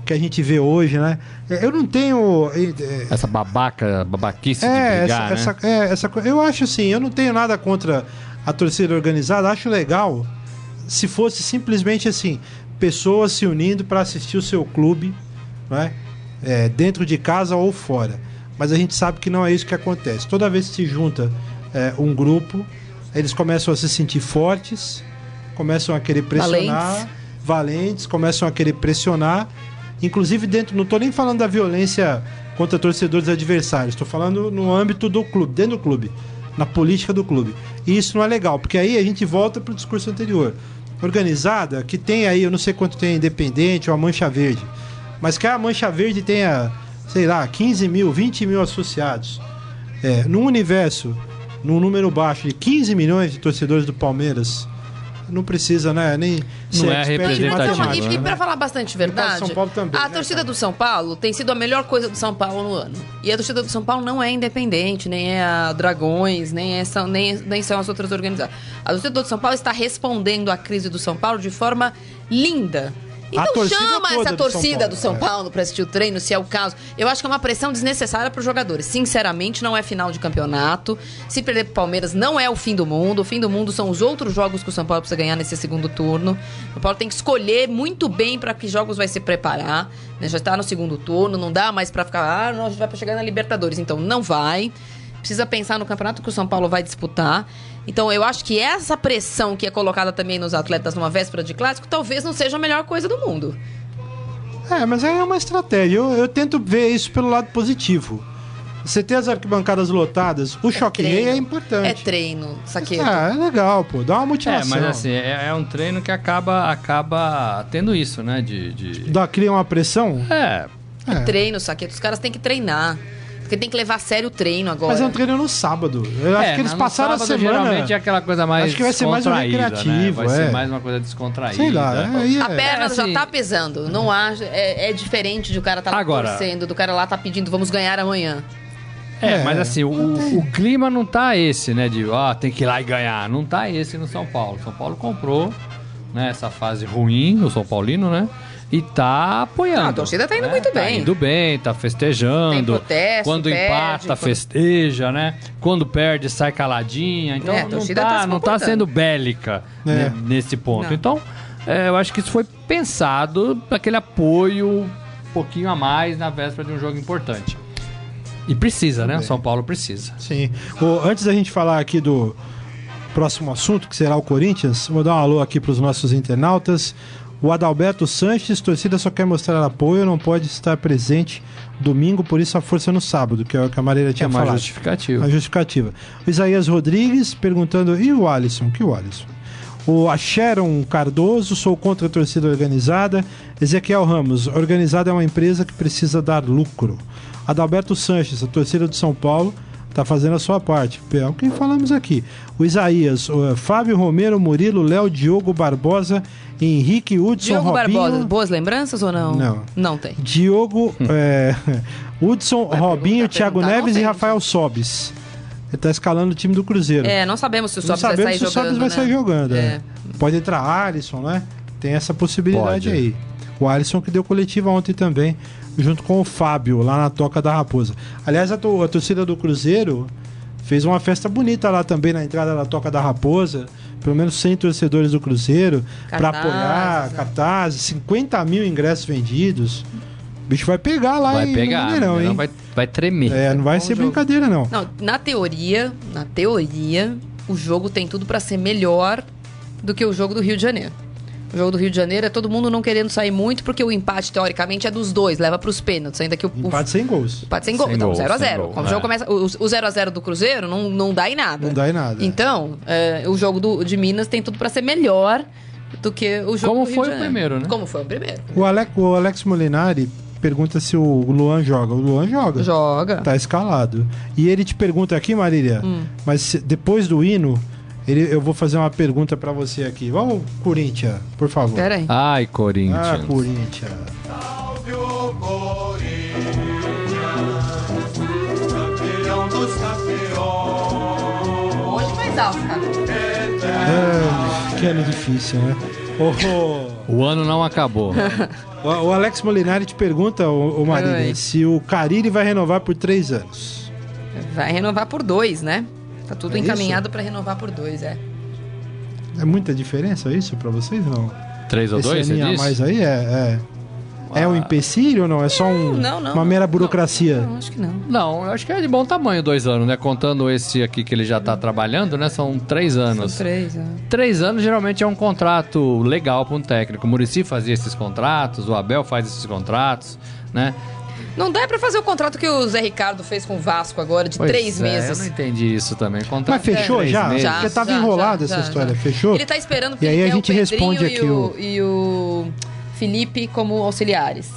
Speaker 2: que a gente vê hoje, né? Eu não tenho. é,
Speaker 4: Essa babaca, babaquice de
Speaker 2: é,
Speaker 4: brigar,
Speaker 2: essa,
Speaker 4: né?
Speaker 2: essa, é, essa Eu acho assim, eu não tenho nada contra a torcida organizada, acho legal se fosse simplesmente assim, pessoas se unindo para assistir o seu clube, né? É, dentro de casa ou fora. Mas a gente sabe que não é isso que acontece. Toda vez que se junta é, um grupo, eles começam a se sentir fortes, começam a querer pressionar,
Speaker 3: Valentes.
Speaker 2: valentes, começam a querer pressionar. Inclusive dentro, não estou nem falando da violência contra torcedores adversários, estou falando no âmbito do clube, dentro do clube, na política do clube. E isso não é legal, porque aí a gente volta para o discurso anterior. Organizada, que tem aí, eu não sei quanto tem Independente ou a Mancha Verde, mas que a Mancha Verde tenha, sei lá, 15 mil, 20 mil associados. É, num universo, num número baixo de 15 milhões de torcedores do Palmeiras, não precisa, né? Nem
Speaker 4: Não é representativo,
Speaker 3: e, e pra falar bastante verdade,
Speaker 2: para São Paulo também,
Speaker 3: a
Speaker 2: né,
Speaker 3: torcida
Speaker 2: cara?
Speaker 3: do São Paulo tem sido a melhor coisa do São Paulo no ano. E a torcida do São Paulo não é independente, nem é a Dragões, nem, é, são, nem, nem são as outras organizadas. A torcida do São Paulo está respondendo à crise do São Paulo de forma linda. Então
Speaker 2: torcida
Speaker 3: chama essa torcida
Speaker 2: Paulo,
Speaker 3: do São
Speaker 2: é.
Speaker 3: Paulo pra assistir o treino, se é o caso. Eu acho que é uma pressão desnecessária pros jogadores. Sinceramente, não é final de campeonato. Se perder pro Palmeiras, não é o fim do mundo. O fim do mundo são os outros jogos que o São Paulo precisa ganhar nesse segundo turno. O São Paulo tem que escolher muito bem pra que jogos vai se preparar. né? Já está no segundo turno, não dá mais pra ficar, ah, não, a gente vai pra chegar na Libertadores. Então, não vai. Precisa pensar no campeonato que o São Paulo vai disputar. Então, eu acho que essa pressão que é colocada também nos atletas numa véspera de clássico, talvez não seja a melhor coisa do mundo.
Speaker 2: É, mas é uma estratégia. Eu, eu tento ver isso pelo lado positivo. Você ter as arquibancadas lotadas, o choque rei é importante.
Speaker 3: É treino, saqueto.
Speaker 2: Ah, é legal, pô. Dá uma
Speaker 4: É,
Speaker 2: motivação.
Speaker 4: mas assim, é, é um treino que acaba, acaba tendo isso, né? De. de...
Speaker 2: Dá, cria uma pressão.
Speaker 4: É,
Speaker 2: É.
Speaker 3: Treino, saqueto. Os caras têm que treinar. Porque tem que levar a sério o treino agora.
Speaker 2: Mas é um treino no sábado. Eu acho
Speaker 4: É,
Speaker 2: que eles
Speaker 4: no
Speaker 2: passaram
Speaker 4: sábado,
Speaker 2: a semana.
Speaker 4: Geralmente é aquela coisa mais
Speaker 2: Acho que vai ser mais um recreativo,
Speaker 4: né? Vai
Speaker 2: é.
Speaker 4: ser mais uma coisa descontraída.
Speaker 2: Sei lá. é, aí
Speaker 3: A
Speaker 2: é-
Speaker 3: perna
Speaker 4: É, assim-
Speaker 3: já tá pesando. Não há, é, é diferente de o cara tá lá
Speaker 4: Agora-
Speaker 3: torcendo, do cara lá tá pedindo, vamos ganhar amanhã.
Speaker 4: É,
Speaker 2: É.
Speaker 4: mas assim, o, o clima não tá esse, né? De, ó, tem que ir lá e ganhar. Não tá esse no São Paulo. São Paulo comprou, né? Essa fase ruim, o São Paulino, né? E tá apoiando.
Speaker 3: Ah, a torcida tá indo
Speaker 4: né?
Speaker 3: muito
Speaker 4: Tá
Speaker 3: bem.
Speaker 4: indo bem, tá festejando.
Speaker 3: Tem protesto,
Speaker 4: Quando
Speaker 3: perde,
Speaker 4: empata,
Speaker 3: quando-
Speaker 4: festeja, né? Quando perde, sai caladinha. Então
Speaker 3: É, a
Speaker 4: não,
Speaker 3: torcida
Speaker 4: tá,
Speaker 3: tá se
Speaker 4: não tá sendo bélica
Speaker 2: É.
Speaker 4: né, nesse ponto.
Speaker 3: Não.
Speaker 4: Então, é, eu acho que isso foi pensado para aquele apoio um pouquinho a mais na véspera de um jogo importante. E precisa, né? O São Paulo precisa.
Speaker 2: Sim. Ô, antes da gente falar aqui do próximo assunto, que será o Corinthians, vou dar um alô aqui para os nossos internautas. O Adalberto Sanches, torcida só quer mostrar apoio, não pode estar presente domingo, por isso a força no sábado, que é o que a Marília
Speaker 4: Que
Speaker 2: tinha
Speaker 4: é
Speaker 2: falado.
Speaker 4: justificativo.
Speaker 2: A justificativa. O Isaías Rodrigues perguntando: e o Alisson? Que o Alisson? O Sharon Cardoso, sou contra a torcida organizada. Ezequiel Ramos, organizada é uma empresa que precisa dar lucro. Adalberto Sanches, a torcida do São Paulo, está fazendo a sua parte. É o que falamos aqui. O Isaías, o, Fábio Romero, Murilo, Léo, Diogo Barbosa, Henrique Hudson,
Speaker 3: Diogo
Speaker 2: Robinho.
Speaker 3: Barbosa, boas lembranças ou não?
Speaker 2: Não.
Speaker 3: Não tem.
Speaker 2: Diogo, é, Hudson, Robinho,
Speaker 3: perguntar,
Speaker 2: Thiago Neves e Rafael Sobis. Ele tá escalando o time do Cruzeiro.
Speaker 3: É, não sabemos se o Sobs vai
Speaker 2: sabemos
Speaker 3: sair
Speaker 2: se o
Speaker 3: jogando,
Speaker 2: Sobis vai
Speaker 3: né?
Speaker 2: sair jogando. é.
Speaker 3: É.
Speaker 2: Pode entrar Alisson, né? Tem essa possibilidade
Speaker 4: Pode.
Speaker 2: aí. O Alisson que deu coletiva ontem também, junto com o Fábio, lá na Toca da Raposa. Aliás, a, to- a torcida do Cruzeiro fez uma festa bonita lá também na entrada da Toca da Raposa. Pelo menos 100 torcedores do Cruzeiro para apoiar,
Speaker 3: é.
Speaker 2: cartazes, 50 mil ingressos vendidos. O bicho vai pegar lá
Speaker 4: Vai
Speaker 2: em
Speaker 4: pegar,
Speaker 2: Mineirão,
Speaker 4: Mineirão
Speaker 2: hein?
Speaker 4: vai, vai tremer.
Speaker 2: É, não vai
Speaker 3: Bom
Speaker 2: ser
Speaker 3: jogo.
Speaker 2: brincadeira, não.
Speaker 3: Não, na teoria, na teoria, o jogo tem tudo pra ser melhor do que o jogo do Rio de Janeiro. O jogo do Rio de Janeiro é todo mundo não querendo sair muito, porque o empate, teoricamente, é dos dois, leva pros pênaltis. Ainda que o. o-
Speaker 2: Empate sem gols.
Speaker 3: Empate sem gol.
Speaker 4: Sem
Speaker 3: Então,
Speaker 4: gol,
Speaker 3: 0x0.
Speaker 4: sem gol,
Speaker 3: Como o
Speaker 4: é.
Speaker 3: jogo começa. O o 0x0 do Cruzeiro não, não dá em nada.
Speaker 2: Não dá em nada.
Speaker 3: Então, é, o jogo do, de Minas tem tudo pra ser melhor do que o jogo
Speaker 4: Como
Speaker 3: do Rio
Speaker 4: foi
Speaker 3: de
Speaker 4: o
Speaker 3: Janeiro.
Speaker 4: primeiro, né?
Speaker 3: Como foi o primeiro.
Speaker 2: O Alex, o Alex Molinari pergunta se o Luan joga. O Luan joga.
Speaker 3: Joga.
Speaker 2: Tá escalado. E ele te pergunta aqui, Marília,
Speaker 3: Hum.
Speaker 2: mas se- depois do hino, ele, eu vou fazer uma pergunta pra você aqui. Vamos, Corinthians, por favor.
Speaker 3: Pera aí.
Speaker 4: Ai,
Speaker 2: Ah,
Speaker 4: Corinthians.
Speaker 2: Corinthians.
Speaker 3: Hoje mais alto, cara.
Speaker 2: É, que ano difícil, né? Ô,
Speaker 4: O ano não acabou.
Speaker 2: o, o Alex Molinari te pergunta, o, Marília,
Speaker 3: Oi.
Speaker 2: se o Carille vai renovar por três anos.
Speaker 3: Vai renovar por dois, né? Tá tudo
Speaker 2: É
Speaker 3: encaminhado pra renovar por dois, é.
Speaker 2: É muita diferença isso pra vocês, não?
Speaker 4: 3 ou
Speaker 2: Esse
Speaker 4: 2, você
Speaker 2: aninho
Speaker 4: disse?
Speaker 2: mais aí é... é... É um empecilho ou não? É só um,
Speaker 3: não, não,
Speaker 2: uma mera burocracia?
Speaker 3: Não, acho que não.
Speaker 4: Não, eu acho que é de bom tamanho dois anos, né? Contando esse aqui que ele já tá trabalhando, né? São três anos.
Speaker 3: São três, é.
Speaker 4: Três anos geralmente é um contrato legal para um técnico. O Murici fazia esses contratos, o Abel faz esses contratos, né?
Speaker 3: Não dá pra fazer o contrato que o Zé Ricardo fez com o Vasco agora, de
Speaker 4: Pois
Speaker 3: três
Speaker 4: é,
Speaker 3: meses.
Speaker 4: Eu não entendi isso também. Contrato
Speaker 2: Mas fechou já?
Speaker 4: meses.
Speaker 3: Já,
Speaker 2: Porque tava
Speaker 3: já,
Speaker 2: enrolada
Speaker 3: já,
Speaker 2: essa
Speaker 3: já,
Speaker 2: história.
Speaker 3: já.
Speaker 2: Fechou?
Speaker 3: Ele tá esperando porque
Speaker 2: E aí a gente
Speaker 3: o Pedrinho
Speaker 2: responde
Speaker 3: e
Speaker 2: aqui
Speaker 3: o,
Speaker 2: o-
Speaker 3: e o Felipe como auxiliares.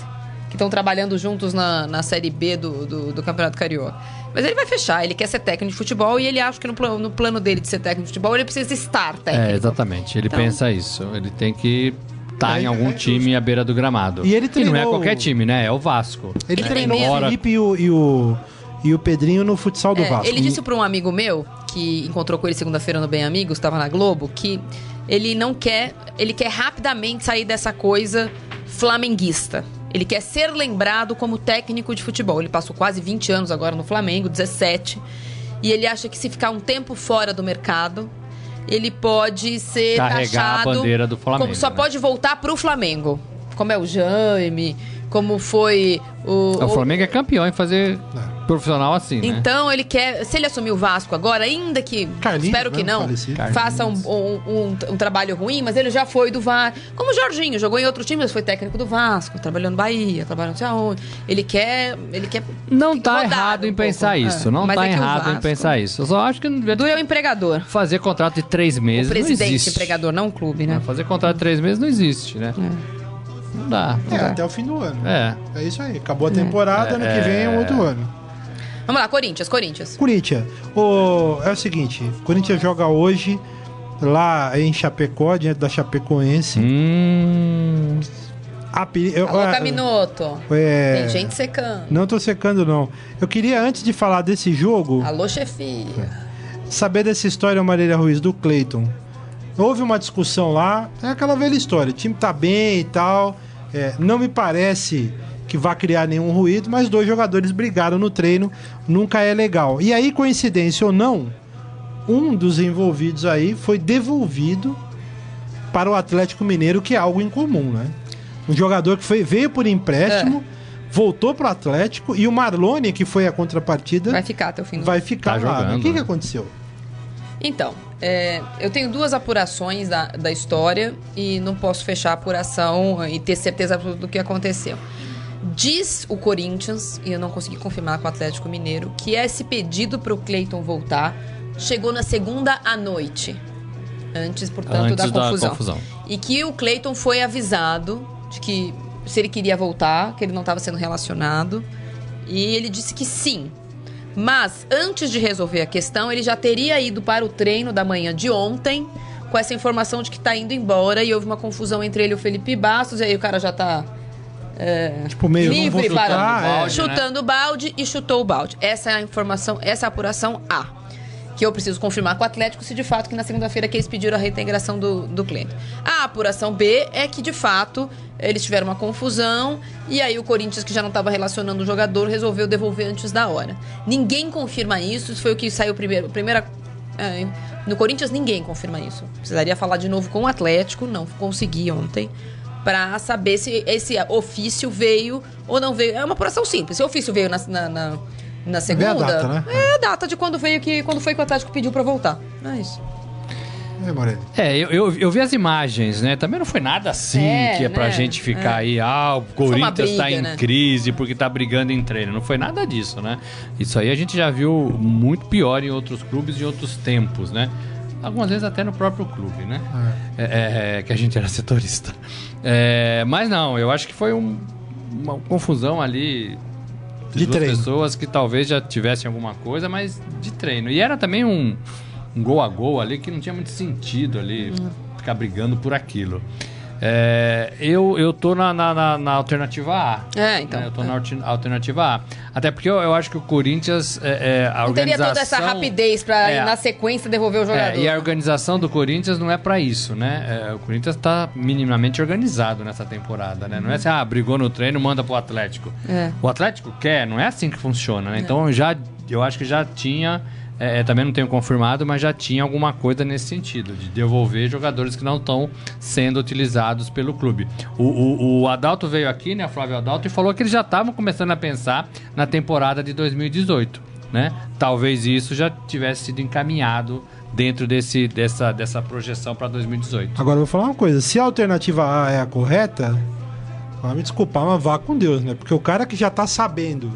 Speaker 3: Que estão trabalhando juntos na, na Série B do, do, do Campeonato Carioca. Mas ele vai fechar, ele quer ser técnico de futebol e ele acha que no, plano- no plano dele de ser técnico de futebol ele precisa estar técnico.
Speaker 4: É, exatamente. Ele
Speaker 3: Então-
Speaker 4: pensa isso. Ele tem que
Speaker 2: É,
Speaker 4: em algum
Speaker 2: é
Speaker 4: time à beira do gramado.
Speaker 2: E ele
Speaker 4: não é
Speaker 2: treinou-
Speaker 4: qualquer time, né? É o Vasco.
Speaker 2: Ele
Speaker 3: Ele
Speaker 2: treinou o. Felipe e o, e, o, e o Pedrinho no futsal do
Speaker 3: É,
Speaker 2: Vasco.
Speaker 3: Ele disse para um amigo meu, que encontrou com ele segunda-feira no Bem Amigos, estava na Globo, que ele não quer. Ele quer rapidamente sair dessa coisa flamenguista. Ele quer ser lembrado como técnico de futebol. Ele passou quase 20 anos agora no Flamengo, 17. E ele acha que se ficar um tempo fora do mercado, ele pode ser
Speaker 4: Carregar
Speaker 3: taxado
Speaker 4: a bandeira do Flamengo.
Speaker 3: como só
Speaker 4: né?
Speaker 3: pode voltar pro Flamengo. Como é o Jaime, como foi o.
Speaker 4: O Flamengo é campeão em fazer profissional assim, né?
Speaker 3: Então ele quer, se ele assumir o Vasco agora, ainda que
Speaker 2: Carlinhos,
Speaker 3: espero que
Speaker 2: né,
Speaker 3: não, faça um, um, um- um trabalho ruim, mas ele já foi do Vasco. Como o Jorginho, jogou em outro time, mas foi técnico do Vasco, trabalhou no Bahia, trabalhou não sei aonde. Ele quer, ele quer
Speaker 4: Não tá errado
Speaker 3: um
Speaker 4: em
Speaker 3: pouco.
Speaker 4: pensar isso.
Speaker 3: É.
Speaker 4: Não
Speaker 3: Mas
Speaker 4: tá
Speaker 3: é o
Speaker 4: errado em pensar isso. Eu só acho que não devia
Speaker 3: Du é o empregador.
Speaker 4: fazer contrato de três
Speaker 3: O
Speaker 4: meses. não
Speaker 3: presidente
Speaker 4: existe.
Speaker 3: empregador, não o clube, né?
Speaker 4: Fazer contrato de três meses não existe, né? Não dá. não
Speaker 2: É,
Speaker 4: dá.
Speaker 2: até o fim do ano.
Speaker 4: É.
Speaker 2: É isso aí. Acabou a temporada, ano que vem é um outro ano.
Speaker 3: Vamos lá, Corinthians, Corinthians.
Speaker 2: Corinthians, o, é o seguinte, Corinthians joga hoje lá em Chapecó, diante da Chapecoense.
Speaker 4: Hum,
Speaker 2: A eu-
Speaker 3: Alô,
Speaker 2: é,
Speaker 3: Caminoto.
Speaker 2: é,
Speaker 3: Tem gente secando.
Speaker 2: Não tô secando, não. Eu queria, antes de falar desse jogo,
Speaker 3: Alô, chefia.
Speaker 2: saber dessa história, Marília Ruiz, do Cleiton. Houve uma discussão lá, é aquela velha história, o time tá bem e tal. é, não me parece que vá criar nenhum ruído, mas dois jogadores brigaram no treino, nunca é legal. E aí, coincidência ou não, um dos envolvidos aí foi devolvido para o Atlético Mineiro, que é algo incomum, né? Um jogador que foi, veio por empréstimo, voltou para o Atlético, e o Marlone, que foi a contrapartida,
Speaker 3: Vai ficar até o fim do
Speaker 2: vai ficar
Speaker 4: Tá
Speaker 2: lá.
Speaker 4: jogando,
Speaker 2: O que, que
Speaker 4: né?
Speaker 2: aconteceu?
Speaker 3: Então, é, eu tenho duas apurações da, da história e não posso fechar a apuração e ter certeza do que aconteceu. Diz o Corinthians, e eu não consegui confirmar com o Atlético Mineiro, que esse pedido para o Cleiton voltar chegou na segunda à noite. Antes, portanto,
Speaker 4: Antes
Speaker 3: da
Speaker 4: da
Speaker 3: confusão.
Speaker 4: confusão.
Speaker 3: E que o Cleiton foi avisado de que se ele queria voltar, que ele não estava sendo relacionado. E ele disse que sim. Mas antes de resolver a questão, ele já teria ido para o treino da manhã de ontem com essa informação de que está indo embora e houve uma confusão entre ele e o Felipe Bastos, e aí o cara já tá é,
Speaker 2: Tipo, meio, não vou
Speaker 3: livre
Speaker 2: chutar,
Speaker 3: para
Speaker 2: é.
Speaker 3: chutando o balde e chutou o balde. Essa é a informação, essa é a apuração A. Que eu preciso confirmar com o Atlético se de fato que na segunda-feira que eles pediram a reintegração do, do cliente. A apuração B é que de fato eles tiveram uma confusão e aí o Corinthians, que já não estava relacionando o jogador, resolveu devolver antes da hora. Ninguém confirma isso, isso foi o que saiu primeiro. Primeira, é, no Corinthians ninguém confirma isso. Precisaria falar de novo com o Atlético, não consegui ontem para saber se esse ofício veio ou não veio. É uma apuração simples. Se o ofício veio na, na, na, na segunda,
Speaker 2: data, né?
Speaker 3: é a data de quando veio que quando foi que o Atlético pediu para voltar. É isso.
Speaker 2: É, Morelli.
Speaker 4: É, eu, eu, eu vi as imagens, né? Também não foi nada assim
Speaker 3: É,
Speaker 4: que é pra
Speaker 3: né?
Speaker 4: gente ficar
Speaker 3: É.
Speaker 4: aí, ah, o Corinthians tá
Speaker 3: briga,
Speaker 4: em
Speaker 3: né?
Speaker 4: crise porque tá brigando em treino. Não foi nada disso, né? Isso aí a gente já viu muito pior em outros clubes em outros tempos, né? Algumas vezes até no próprio clube, né? É, é, que a gente era setorista. É, mas não, eu acho que foi um- uma confusão ali
Speaker 2: De
Speaker 4: duas
Speaker 2: treino.
Speaker 4: pessoas que talvez já tivessem alguma coisa, mas de treino. E era também um, um gol a gol ali que não tinha muito sentido ali ficar brigando por aquilo. É, eu, eu tô na, na, na- na alternativa A.
Speaker 3: É, então.
Speaker 4: né? Eu tô na alti- alternativa A. Até porque eu, eu acho que o Corinthians, é, é, a
Speaker 3: Não teria
Speaker 4: organização...
Speaker 3: toda essa rapidez para
Speaker 4: É.
Speaker 3: na sequência devolver o jogador.
Speaker 4: É, e a organização do Corinthians não é pra isso, né? É, o Corinthians tá minimamente organizado nessa temporada, né? Não é assim, ah, brigou no treino, manda pro Atlético.
Speaker 3: É.
Speaker 4: O Atlético quer, não é assim que funciona, né? Então já, eu acho que já tinha, é, é, também não tenho confirmado, mas já tinha alguma coisa nesse sentido, de devolver jogadores que não estão sendo utilizados pelo clube. O, o, o Adalto veio aqui, né, Flávio Adalto, e falou que eles já estavam começando a pensar na temporada de 2018, né? Talvez isso já tivesse sido encaminhado dentro desse, dessa, dessa projeção para 2018.
Speaker 2: Agora eu vou falar uma coisa: se a alternativa A é a correta, vai me desculpar, mas vá com Deus, né? Porque o cara que já tá sabendo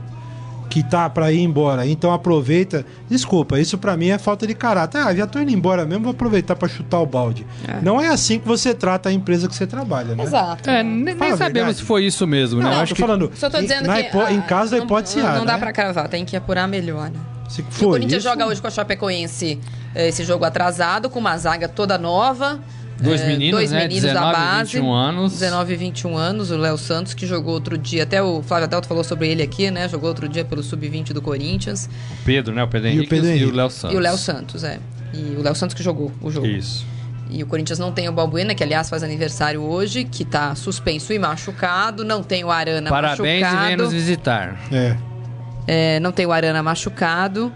Speaker 2: que tá pra ir embora, então aproveita. Desculpa, isso pra mim é falta de caráter. Ah, já tô indo embora mesmo, vou aproveitar pra chutar o balde. Não é assim que você trata a empresa que você trabalha, né?
Speaker 3: Exato.
Speaker 4: É, nem,
Speaker 2: Fala
Speaker 4: sabemos se foi isso mesmo, né?
Speaker 2: Não,
Speaker 4: Eu
Speaker 2: eu
Speaker 4: acho
Speaker 2: tô
Speaker 4: que
Speaker 2: falando.
Speaker 3: Só tô
Speaker 2: em-
Speaker 3: dizendo que.
Speaker 2: hipo-
Speaker 3: ah,
Speaker 2: em caso da
Speaker 3: não-
Speaker 2: hipótese
Speaker 3: não, não dá
Speaker 2: né?
Speaker 3: pra cravar, tem que apurar melhor. Né?
Speaker 2: Se
Speaker 3: o
Speaker 2: foi
Speaker 3: Corinthians
Speaker 2: isso,
Speaker 3: joga hoje com a Chapecoense esse jogo atrasado, com uma zaga toda nova.
Speaker 4: Dois
Speaker 3: Eh,
Speaker 4: meninos,
Speaker 3: dois
Speaker 4: né?
Speaker 3: meninos
Speaker 4: 19
Speaker 3: da base.
Speaker 4: 21 anos.
Speaker 3: 19 e 21 anos, o Léo Santos, que jogou outro dia. Até o Flávio Adelto falou sobre ele aqui, né? Jogou outro dia pelo Sub-20 do Corinthians.
Speaker 4: o Pedro, né? O Pedro
Speaker 2: E o
Speaker 4: Henrique
Speaker 2: Pedro
Speaker 4: e o
Speaker 2: Henrique.
Speaker 4: Léo Santos.
Speaker 3: E o Léo Santos, é. E o Léo Santos que jogou o jogo.
Speaker 4: Isso.
Speaker 3: E o Corinthians não tem o Balbuena, que aliás faz aniversário hoje, que tá suspenso e machucado. Não tem o Arana
Speaker 4: Parabéns
Speaker 3: machucado.
Speaker 4: e venha nos visitar.
Speaker 2: É.
Speaker 3: É, não tem o Arana machucado.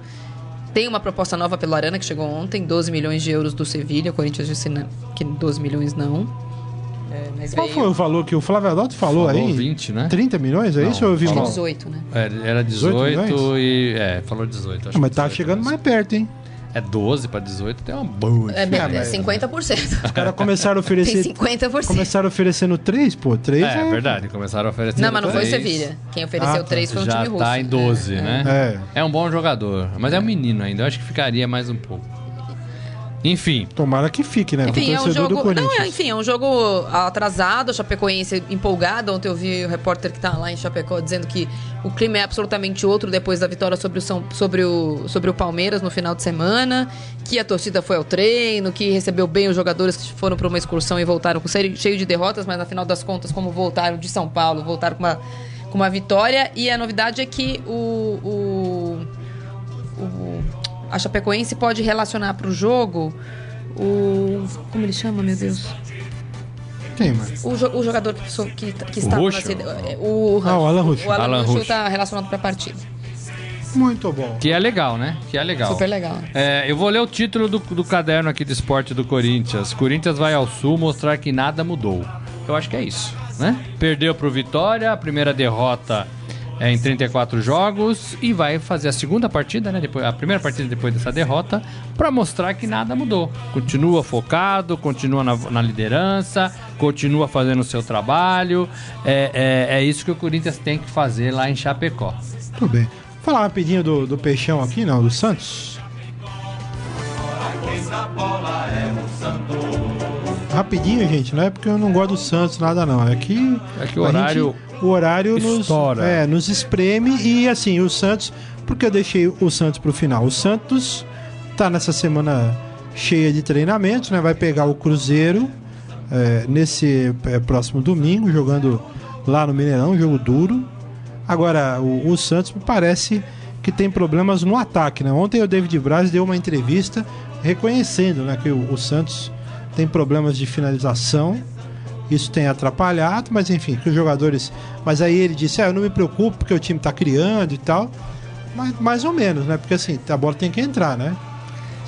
Speaker 3: Tem uma proposta nova pelo Arana que chegou ontem, 12 milhões de euros do Sevilha. O Corinthians disse não, que 12 milhões não. É, mas
Speaker 2: Qual
Speaker 3: veio-
Speaker 2: foi o valor que o Flávio Adalto falou,
Speaker 4: Falou
Speaker 2: aí?
Speaker 4: 20, né?
Speaker 2: 30 milhões, é
Speaker 4: Não,
Speaker 2: isso? ou Eu vi
Speaker 3: Acho que
Speaker 2: mal.
Speaker 3: 18, né?
Speaker 4: É, Era
Speaker 2: 18
Speaker 4: 18
Speaker 2: milhões?
Speaker 4: e. É, falou 18. Acho
Speaker 2: Ah, mas
Speaker 4: que
Speaker 2: tá
Speaker 4: 18
Speaker 2: chegando
Speaker 4: mesmo.
Speaker 2: mais perto, hein?
Speaker 4: É 12 pra 18, tem uma boa.
Speaker 3: É, é
Speaker 2: mas-
Speaker 3: 50%.
Speaker 2: Os caras começaram a
Speaker 3: Tem
Speaker 2: oferecer.
Speaker 3: 50%.
Speaker 2: começaram oferecendo 3, pô. 3
Speaker 4: É, é verdade, começaram a oferecer.
Speaker 3: Não, mas não foi o. Sevilha. Quem ofereceu
Speaker 2: Ah, tá.
Speaker 3: 3 foi um
Speaker 4: Já
Speaker 3: time russo.
Speaker 4: tá em 12,
Speaker 3: É,
Speaker 4: né?
Speaker 2: É.
Speaker 4: É um bom jogador, mas é um menino ainda. Eu acho que ficaria mais um pouco. Enfim,
Speaker 2: Tomara que fique, né?
Speaker 3: Enfim, é um
Speaker 2: torcedor do
Speaker 3: jogo. Não,
Speaker 2: Corinthians.
Speaker 3: é, enfim, é um jogo atrasado, a Chapecoense empolgada. Ontem eu vi o repórter que tá lá em Chapecó dizendo que o clima é absolutamente outro depois da vitória sobre o, São, sobre o, sobre o Palmeiras no final de semana. Que a torcida foi ao treino, que recebeu bem os jogadores que foram para uma excursão e voltaram com série, cheio de derrotas, mas na final das contas, como voltaram de São Paulo, voltaram com uma, com uma vitória. E a novidade é que o- o o- a Chapecoense pode relacionar para o jogo o. Como ele chama, meu Deus?
Speaker 2: Quem, mano?
Speaker 3: O, jo- o jogador que, so- que, que sede- é, O,
Speaker 2: Ah, o Alan Ruschel.
Speaker 3: O Alan,
Speaker 4: Alan
Speaker 3: está relacionado para a partida.
Speaker 2: Muito bom.
Speaker 4: que é legal, né? Que é legal.
Speaker 3: Super legal.
Speaker 4: É, eu vou ler o título do, do caderno aqui de esporte do Corinthians. Corinthians vai ao Sul mostrar que nada mudou. Eu acho que é isso, né? Perdeu pro Vitória, a primeira derrota é em 34 jogos e vai fazer a segunda partida, né? Depois, a primeira partida depois dessa derrota, para mostrar que nada mudou. Continua focado, continua na, na liderança, continua fazendo o seu trabalho. É, é, é isso que o Corinthians tem que fazer lá em Chapecó.
Speaker 2: Tudo bem. Vou falar rapidinho do, do Peixão aqui, não, do Santos. Rapidinho, gente, não é porque eu não gosto do Santos, nada não. É que.
Speaker 4: É que o horário
Speaker 2: gente- o horário nos, é, nos espreme e assim, o Santos. Porque eu deixei o Santos pro final. O Santos tá nessa semana cheia de treinamentos, né? Vai pegar o Cruzeiro é, nesse é, próximo domingo, jogando lá no Mineirão, jogo duro. Agora, o, o Santos me parece que tem problemas no ataque, né? Ontem o David Braz deu uma entrevista reconhecendo né, que o, o Santos tem problemas de finalização. Isso tem atrapalhado, mas enfim, que os jogadores. Mas aí ele disse: ah, eu não me preocupo porque o time tá criando e tal. Mas mais ou menos, né? Porque assim, a bola tem que entrar, né?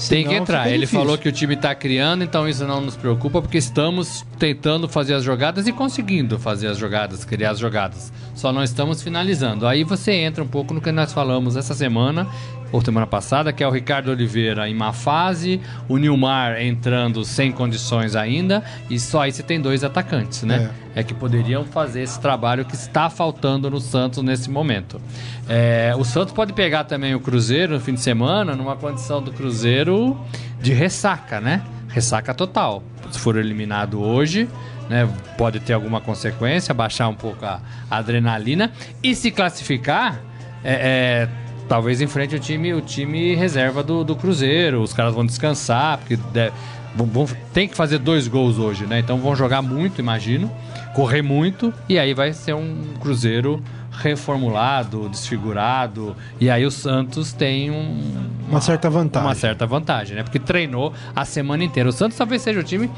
Speaker 4: Tem que
Speaker 2: Senão
Speaker 4: entrar. Ele
Speaker 2: difícil.
Speaker 4: falou que o time está criando, então isso não nos preocupa, porque estamos tentando fazer as jogadas e conseguindo fazer as jogadas, criar as jogadas. Só não estamos finalizando. Aí você entra um pouco no que nós falamos essa semana, ou semana passada, que é o Ricardo Oliveira em má fase, o Nilmar entrando sem condições ainda, e só aí você tem dois atacantes, né? É, que poderiam fazer esse trabalho que está faltando no Santos nesse momento. É, o Santos pode pegar também o Cruzeiro no fim de semana, numa condição do Cruzeiro de ressaca, né? Ressaca total. Se for eliminado hoje, né, pode ter alguma consequência, baixar um pouco a, a adrenalina e se classificar, é, é, talvez enfrente o time, o time reserva do, do Cruzeiro. Os caras vão descansar, porque de- vão, vão- tem que fazer dois gols hoje, né? Então vão jogar muito, imagino, correr muito e aí vai ser um Cruzeiro reformulado, desfigurado. E aí o Santos tem um,
Speaker 2: Uma certa vantagem.
Speaker 4: uma certa vantagem, né? Porque treinou a semana inteira. O Santos talvez seja o time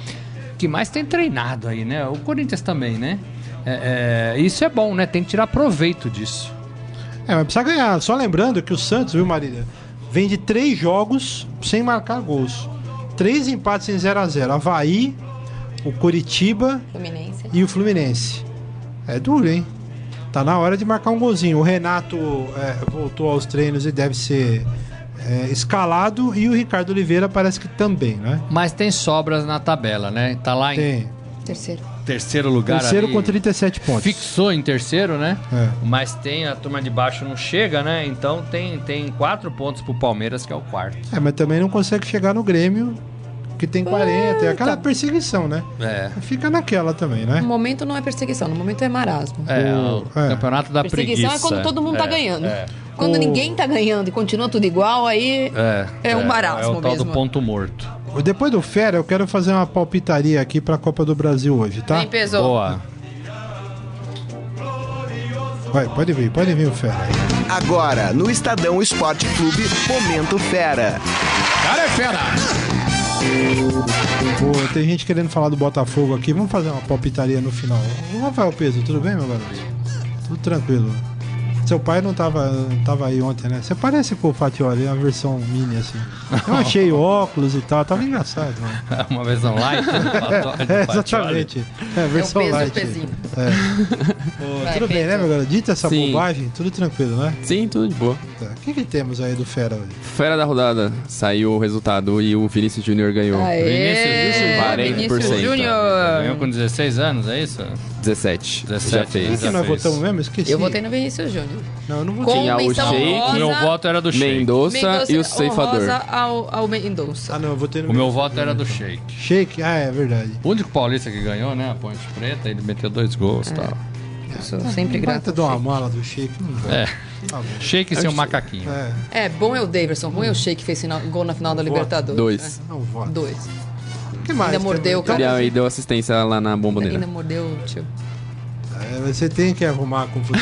Speaker 4: que mais tem treinado aí, né? O Corinthians também, né? É, é, isso é bom, né? Tem que tirar proveito disso.
Speaker 2: É, mas precisa ganhar. Só lembrando que o Santos, viu, Marília? Vem de três jogos sem marcar gols. Três empates em 0x0. Havaí, o Curitiba
Speaker 3: Fluminense.
Speaker 2: e o Fluminense. É duro, hein? Tá na hora de marcar um golzinho. O Renato é, voltou aos treinos e deve ser é, escalado. E o Ricardo Oliveira parece que também, né?
Speaker 4: Mas tem sobras na tabela, né? Tá lá em
Speaker 2: Tem.
Speaker 3: Terceiro.
Speaker 4: Terceiro lugar
Speaker 2: Terceiro
Speaker 4: ali.
Speaker 2: com 37 pontos.
Speaker 4: Fixou em terceiro, né?
Speaker 2: É.
Speaker 4: Mas tem a turma de baixo não chega, né? Então tem, tem quatro pontos pro Palmeiras, que é o quarto.
Speaker 2: É, mas também não consegue chegar no Grêmio, que tem 40. É aquela perseguição, né?
Speaker 4: É.
Speaker 2: Fica naquela também, né?
Speaker 3: No momento não é perseguição, no momento é marasmo.
Speaker 4: É, o
Speaker 2: É.
Speaker 4: campeonato da
Speaker 3: Perseguição
Speaker 4: preguiça.
Speaker 3: é quando todo mundo tá
Speaker 4: É,
Speaker 3: ganhando.
Speaker 4: É,
Speaker 3: Quando
Speaker 2: O-
Speaker 3: ninguém tá ganhando e continua tudo igual, aí
Speaker 4: é,
Speaker 3: É um marasmo
Speaker 4: É o tal
Speaker 3: mesmo.
Speaker 4: do ponto morto.
Speaker 2: Depois do Fera, eu quero fazer uma palpitaria aqui pra Copa do Brasil hoje, tá?
Speaker 3: nem pesou.
Speaker 4: Boa.
Speaker 2: Vai, pode vir, pode vir o Fera.
Speaker 1: Agora, no Estadão Esporte Clube, Momento Fera.
Speaker 5: Cara é fera!
Speaker 2: Pô, tem gente querendo falar do Botafogo aqui. Vamos fazer uma palpitaria no final. Rafael Peso, tudo bem, meu garoto? Tudo tranquilo. Seu pai não tava, não tava aí ontem, né? Você parece com o Fatioli, a versão mini, assim. Eu achei óculos e tal, tava engraçado, mano.
Speaker 4: Uma versão light? do
Speaker 2: É,
Speaker 4: Fatioli.
Speaker 2: exatamente. É, versão
Speaker 3: peso e o
Speaker 2: light.
Speaker 3: pezinho.
Speaker 2: É. Ô,
Speaker 3: Vai,
Speaker 2: tudo bem, né, meu garoto? Dita essa
Speaker 5: Sim.
Speaker 2: bobagem, tudo tranquilo, né?
Speaker 5: Sim, tudo de boa.
Speaker 2: Tá. O que, que temos aí do Fera hoje?
Speaker 5: Fera da rodada, saiu o resultado e o Vinícius Júnior ganhou.
Speaker 3: Aê,
Speaker 5: 40%.
Speaker 3: Vinícius Júnior.
Speaker 4: Ganhou com 16 anos, é isso?
Speaker 5: 17.
Speaker 4: 17,
Speaker 5: Já
Speaker 2: O que,
Speaker 5: fez.
Speaker 2: que nós
Speaker 4: fez.
Speaker 2: votamos mesmo? Esqueci.
Speaker 3: Eu votei no Vinícius Júnior.
Speaker 2: Não, eu não votei.
Speaker 3: Com
Speaker 5: Tinha o
Speaker 3: menção
Speaker 5: Sheik,
Speaker 3: honrosa-
Speaker 4: O meu voto era do Sheik.
Speaker 5: Mendonça
Speaker 3: Mendonça
Speaker 5: e o ceifador.
Speaker 3: honrosa Ao, ao Mendonça.
Speaker 2: Ah, não, eu votei no
Speaker 4: O meu voto era do Sheik.
Speaker 2: Shake? Ah, é verdade.
Speaker 4: O único paulista que ganhou, né? A Ponte Preta, ele meteu dois gols e tal.
Speaker 3: Eu sou sempre grata.
Speaker 2: ter
Speaker 3: ao
Speaker 2: uma mala do Shake? Não vai.
Speaker 4: É.
Speaker 2: Tá bom.
Speaker 4: Sheik sem um macaquinho.
Speaker 2: É,
Speaker 3: É, bom é o Daverson, ruim é o Sheik que fez final- gol na final da Libertadores.
Speaker 5: Dois.
Speaker 2: não voto.
Speaker 3: É, dois.
Speaker 2: O que mais?
Speaker 3: Ainda mordeu o
Speaker 2: Então,
Speaker 5: E
Speaker 3: cara.
Speaker 5: aí deu assistência lá na bomboneira.
Speaker 3: Ainda mordeu o tio.
Speaker 2: é, você tem que arrumar a confusão.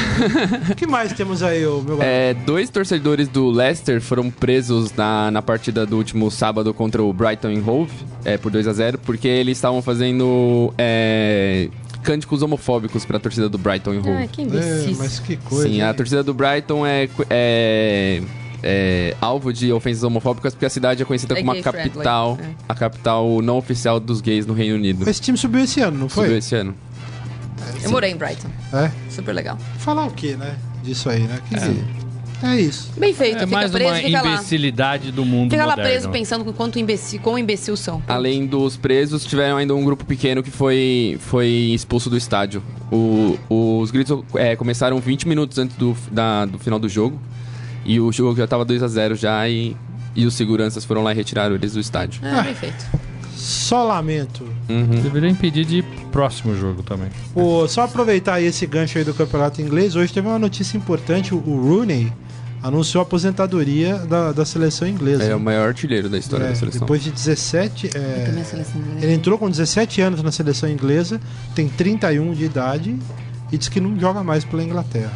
Speaker 2: O que mais temos aí, meu garoto?
Speaker 5: É, dois torcedores do Leicester foram presos na, na partida do último sábado contra o Brighton and Hove, é, por 2 a 0 porque eles estavam fazendo é, cânticos homofóbicos pra torcida do Brighton and Hove.
Speaker 3: Ai, que
Speaker 2: É, mas que coisa.
Speaker 5: Sim, a
Speaker 2: hein?
Speaker 5: torcida do Brighton é, é, é alvo de ofensas homofóbicas porque a cidade é conhecida
Speaker 3: É
Speaker 5: como a
Speaker 3: gay friendly,
Speaker 5: capital,
Speaker 3: é.
Speaker 5: a capital não oficial dos gays no Reino Unido.
Speaker 2: Esse time subiu esse ano, não
Speaker 5: Subiu
Speaker 2: foi?
Speaker 5: esse ano.
Speaker 3: Eu morei em Brighton.
Speaker 2: É?
Speaker 3: Super legal.
Speaker 2: Falar o que, né? Disso aí, né? Que é. isso.
Speaker 3: Bem feito.
Speaker 4: É
Speaker 3: fica
Speaker 4: mais
Speaker 3: preso,
Speaker 4: uma
Speaker 3: fica lá.
Speaker 4: imbecilidade do mundo
Speaker 3: Fica lá
Speaker 4: moderno.
Speaker 3: preso pensando com quanto imbecil, quão imbecil são.
Speaker 5: Além dos presos, tiveram ainda um grupo pequeno que foi, foi expulso do estádio. O- os gritos é, começaram 20 minutos antes do, da- do final do jogo. E o jogo já tava 2 a 0 já e, e os seguranças foram lá e retiraram eles do estádio.
Speaker 3: É, bem feito.
Speaker 2: Só lamento.
Speaker 5: Uhum.
Speaker 4: Deveria impedir de ir pro próximo jogo também.
Speaker 2: Pô, só aproveitar aí esse gancho aí do campeonato inglês, hoje teve uma notícia importante. O Rooney anunciou a aposentadoria da, da seleção inglesa.
Speaker 5: É o maior artilheiro da história
Speaker 2: É,
Speaker 5: da seleção.
Speaker 2: Depois de 17. é, ele entrou com 17 anos na seleção inglesa, tem 31 de idade e diz que não joga mais pela Inglaterra.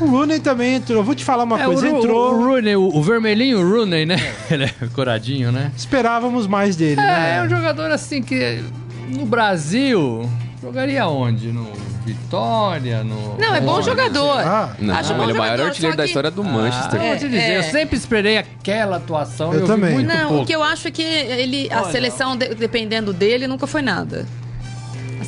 Speaker 2: O Rooney também entrou. Vou te falar uma
Speaker 4: É,
Speaker 2: coisa,
Speaker 4: o,
Speaker 2: entrou.
Speaker 4: o Rooney, o, o vermelhinho Rooney, né? Ele é coradinho, né?
Speaker 2: Esperávamos mais dele,
Speaker 4: É,
Speaker 2: né?
Speaker 4: é um jogador assim que no Brasil jogaria onde? No Vitória, no.
Speaker 3: Não, é bom
Speaker 4: onde?
Speaker 3: jogador.
Speaker 2: Ah,
Speaker 5: Não,
Speaker 3: Acho bom
Speaker 5: ele é o maior artilheiro
Speaker 3: só
Speaker 5: da
Speaker 3: que-
Speaker 5: história do
Speaker 4: Ah,
Speaker 5: Manchester.
Speaker 4: eu vou te dizer,
Speaker 3: É,
Speaker 4: eu
Speaker 3: é.
Speaker 4: sempre esperei aquela atuação.
Speaker 2: Eu
Speaker 4: Eu,
Speaker 2: também.
Speaker 4: vi muito
Speaker 3: Não,
Speaker 4: pouco.
Speaker 3: o que eu acho é que ele, a
Speaker 4: Olha,
Speaker 3: seleção, de- dependendo dele, nunca foi nada.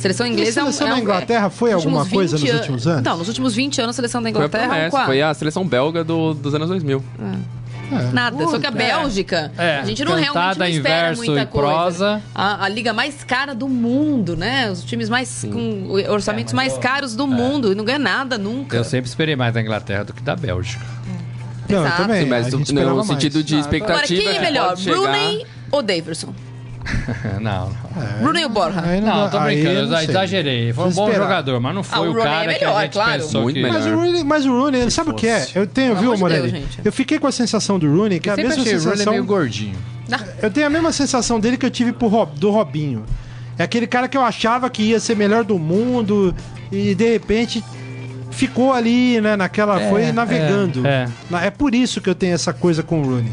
Speaker 3: A seleção
Speaker 2: E a
Speaker 3: inglesa
Speaker 2: seleção
Speaker 3: é um,
Speaker 2: da
Speaker 3: é
Speaker 2: Inglaterra foi
Speaker 3: nos
Speaker 2: alguma coisa
Speaker 3: 20
Speaker 2: nos últimos anos?
Speaker 3: Não, nos últimos 20 anos a seleção da
Speaker 5: Foi a
Speaker 3: Inglaterra é um
Speaker 5: promessa,
Speaker 3: quadro.
Speaker 5: foi a seleção belga do- dos anos 2000.
Speaker 2: É.
Speaker 3: Nada, só que a Bélgica,
Speaker 4: É,
Speaker 3: a gente não realmente
Speaker 4: cantada
Speaker 3: não
Speaker 4: em
Speaker 3: espera muita
Speaker 4: e
Speaker 3: coisa.
Speaker 4: prosa.
Speaker 3: A, a liga mais cara do mundo, né? Os times mais com orçamentos
Speaker 4: É,
Speaker 3: mais
Speaker 4: eu-
Speaker 3: caros do mundo e não ganha nada nunca.
Speaker 4: Eu sempre esperei mais da Inglaterra do que da Bélgica.
Speaker 2: Não, eu
Speaker 3: Exato.
Speaker 2: também.
Speaker 5: Sim, mas no
Speaker 2: mais.
Speaker 5: sentido de
Speaker 3: Agora,
Speaker 5: expectativa
Speaker 3: quem é melhor,
Speaker 5: pode chegar...
Speaker 3: Brunei ou Daverson?
Speaker 4: não, não.
Speaker 3: Brunei ou Borja?
Speaker 2: Aí
Speaker 4: Não,
Speaker 2: dá-
Speaker 4: tô brincando,
Speaker 2: eu não
Speaker 4: exagerei. Foi um bom
Speaker 2: esperar.
Speaker 4: jogador, mas não foi
Speaker 3: Ah, o
Speaker 4: o
Speaker 3: Rooney
Speaker 4: cara
Speaker 3: é
Speaker 4: que a
Speaker 3: melhor,
Speaker 4: gente
Speaker 3: claro.
Speaker 4: pensou
Speaker 5: Muito
Speaker 4: que...
Speaker 5: melhor.
Speaker 2: Mas o Rooney, mas o Rooney sabe o que é? Eu tenho,
Speaker 3: Pelo
Speaker 2: viu, Morelli?
Speaker 3: Deus,
Speaker 2: eu fiquei com a sensação do Rooney, que é
Speaker 4: Eu
Speaker 2: a
Speaker 4: sempre
Speaker 2: mesma
Speaker 4: achei o Rooney
Speaker 2: sensação.
Speaker 4: meio gordinho.
Speaker 2: Eu tenho a mesma sensação dele que eu tive pro Rob- do Robinho. É aquele cara que eu achava que ia ser melhor do mundo e de repente ficou ali, né, naquela.
Speaker 4: É,
Speaker 2: foi navegando.
Speaker 4: é,
Speaker 2: Na- É por isso que eu tenho essa coisa com o Rooney.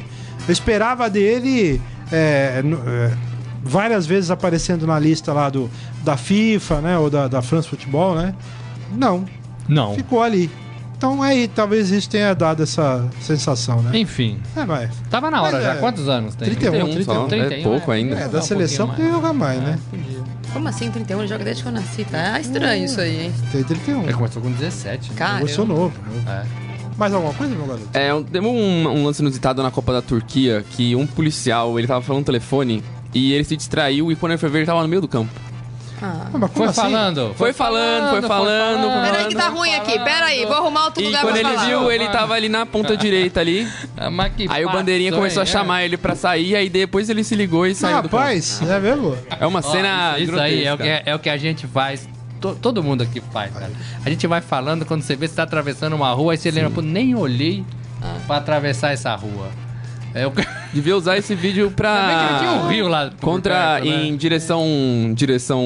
Speaker 2: Eu esperava dele é, no- é, várias vezes aparecendo na lista lá do, da FIFA, né, ou da, da France Futebol, né? Não,
Speaker 4: Não.
Speaker 2: ficou ali. Então aí talvez isso tenha dado essa sensação, né?
Speaker 4: Enfim,
Speaker 2: É, vai.
Speaker 4: tava na hora
Speaker 2: Mas
Speaker 4: já.
Speaker 2: é,
Speaker 4: Quantos anos tem?
Speaker 2: 31,
Speaker 5: 31 só, é pouco ainda.
Speaker 2: É,
Speaker 4: Um
Speaker 2: da seleção
Speaker 4: pouquinho
Speaker 2: podia jogar mais, né?
Speaker 3: Como assim, 31? Ele joga desde que eu nasci, tá? estranho isso aí, hein?
Speaker 2: Tem 31.
Speaker 4: Ele começou com 17. né?
Speaker 3: Cara,
Speaker 2: Eu sou novo. novo.
Speaker 4: É.
Speaker 2: Mais alguma coisa, meu garoto?
Speaker 5: É, um- teve um, um lance inusitado na Copa da Turquia que um policial, ele tava falando no telefone e ele se distraiu e quando ele foi ver, ele tava no meio do campo.
Speaker 3: Ah.
Speaker 2: Ah, mas
Speaker 4: Foi
Speaker 2: assim?
Speaker 4: falando.
Speaker 5: Foi falando, foi falando, foi
Speaker 3: Peraí que tá ruim aqui, peraí, vou arrumar outro
Speaker 5: E
Speaker 3: lugar
Speaker 5: quando
Speaker 3: pra
Speaker 5: ele
Speaker 3: falar.
Speaker 5: viu, ele tava ali na ponta direita ali.
Speaker 4: Ah, mas que
Speaker 5: Aí o bandeirinha começou a
Speaker 4: hein?
Speaker 5: chamar ele pra sair, aí depois ele se ligou e
Speaker 2: Ah,
Speaker 5: saiu do campo.
Speaker 2: rapaz, é mesmo?
Speaker 5: É uma cena
Speaker 4: isso, isso aí é o, que,
Speaker 5: grotesca.
Speaker 4: é o que a gente faz. to- todo mundo aqui faz, cara. A gente vai falando quando você vê que você tá atravessando uma rua, aí você lembra, pô, nem olhei
Speaker 3: Ah.
Speaker 4: pra atravessar essa rua. É o que.
Speaker 5: Devia usar esse vídeo
Speaker 4: Também que tinha um
Speaker 5: pra...
Speaker 4: rio lá.
Speaker 5: Contra,
Speaker 4: perto, né?
Speaker 5: em direção, direção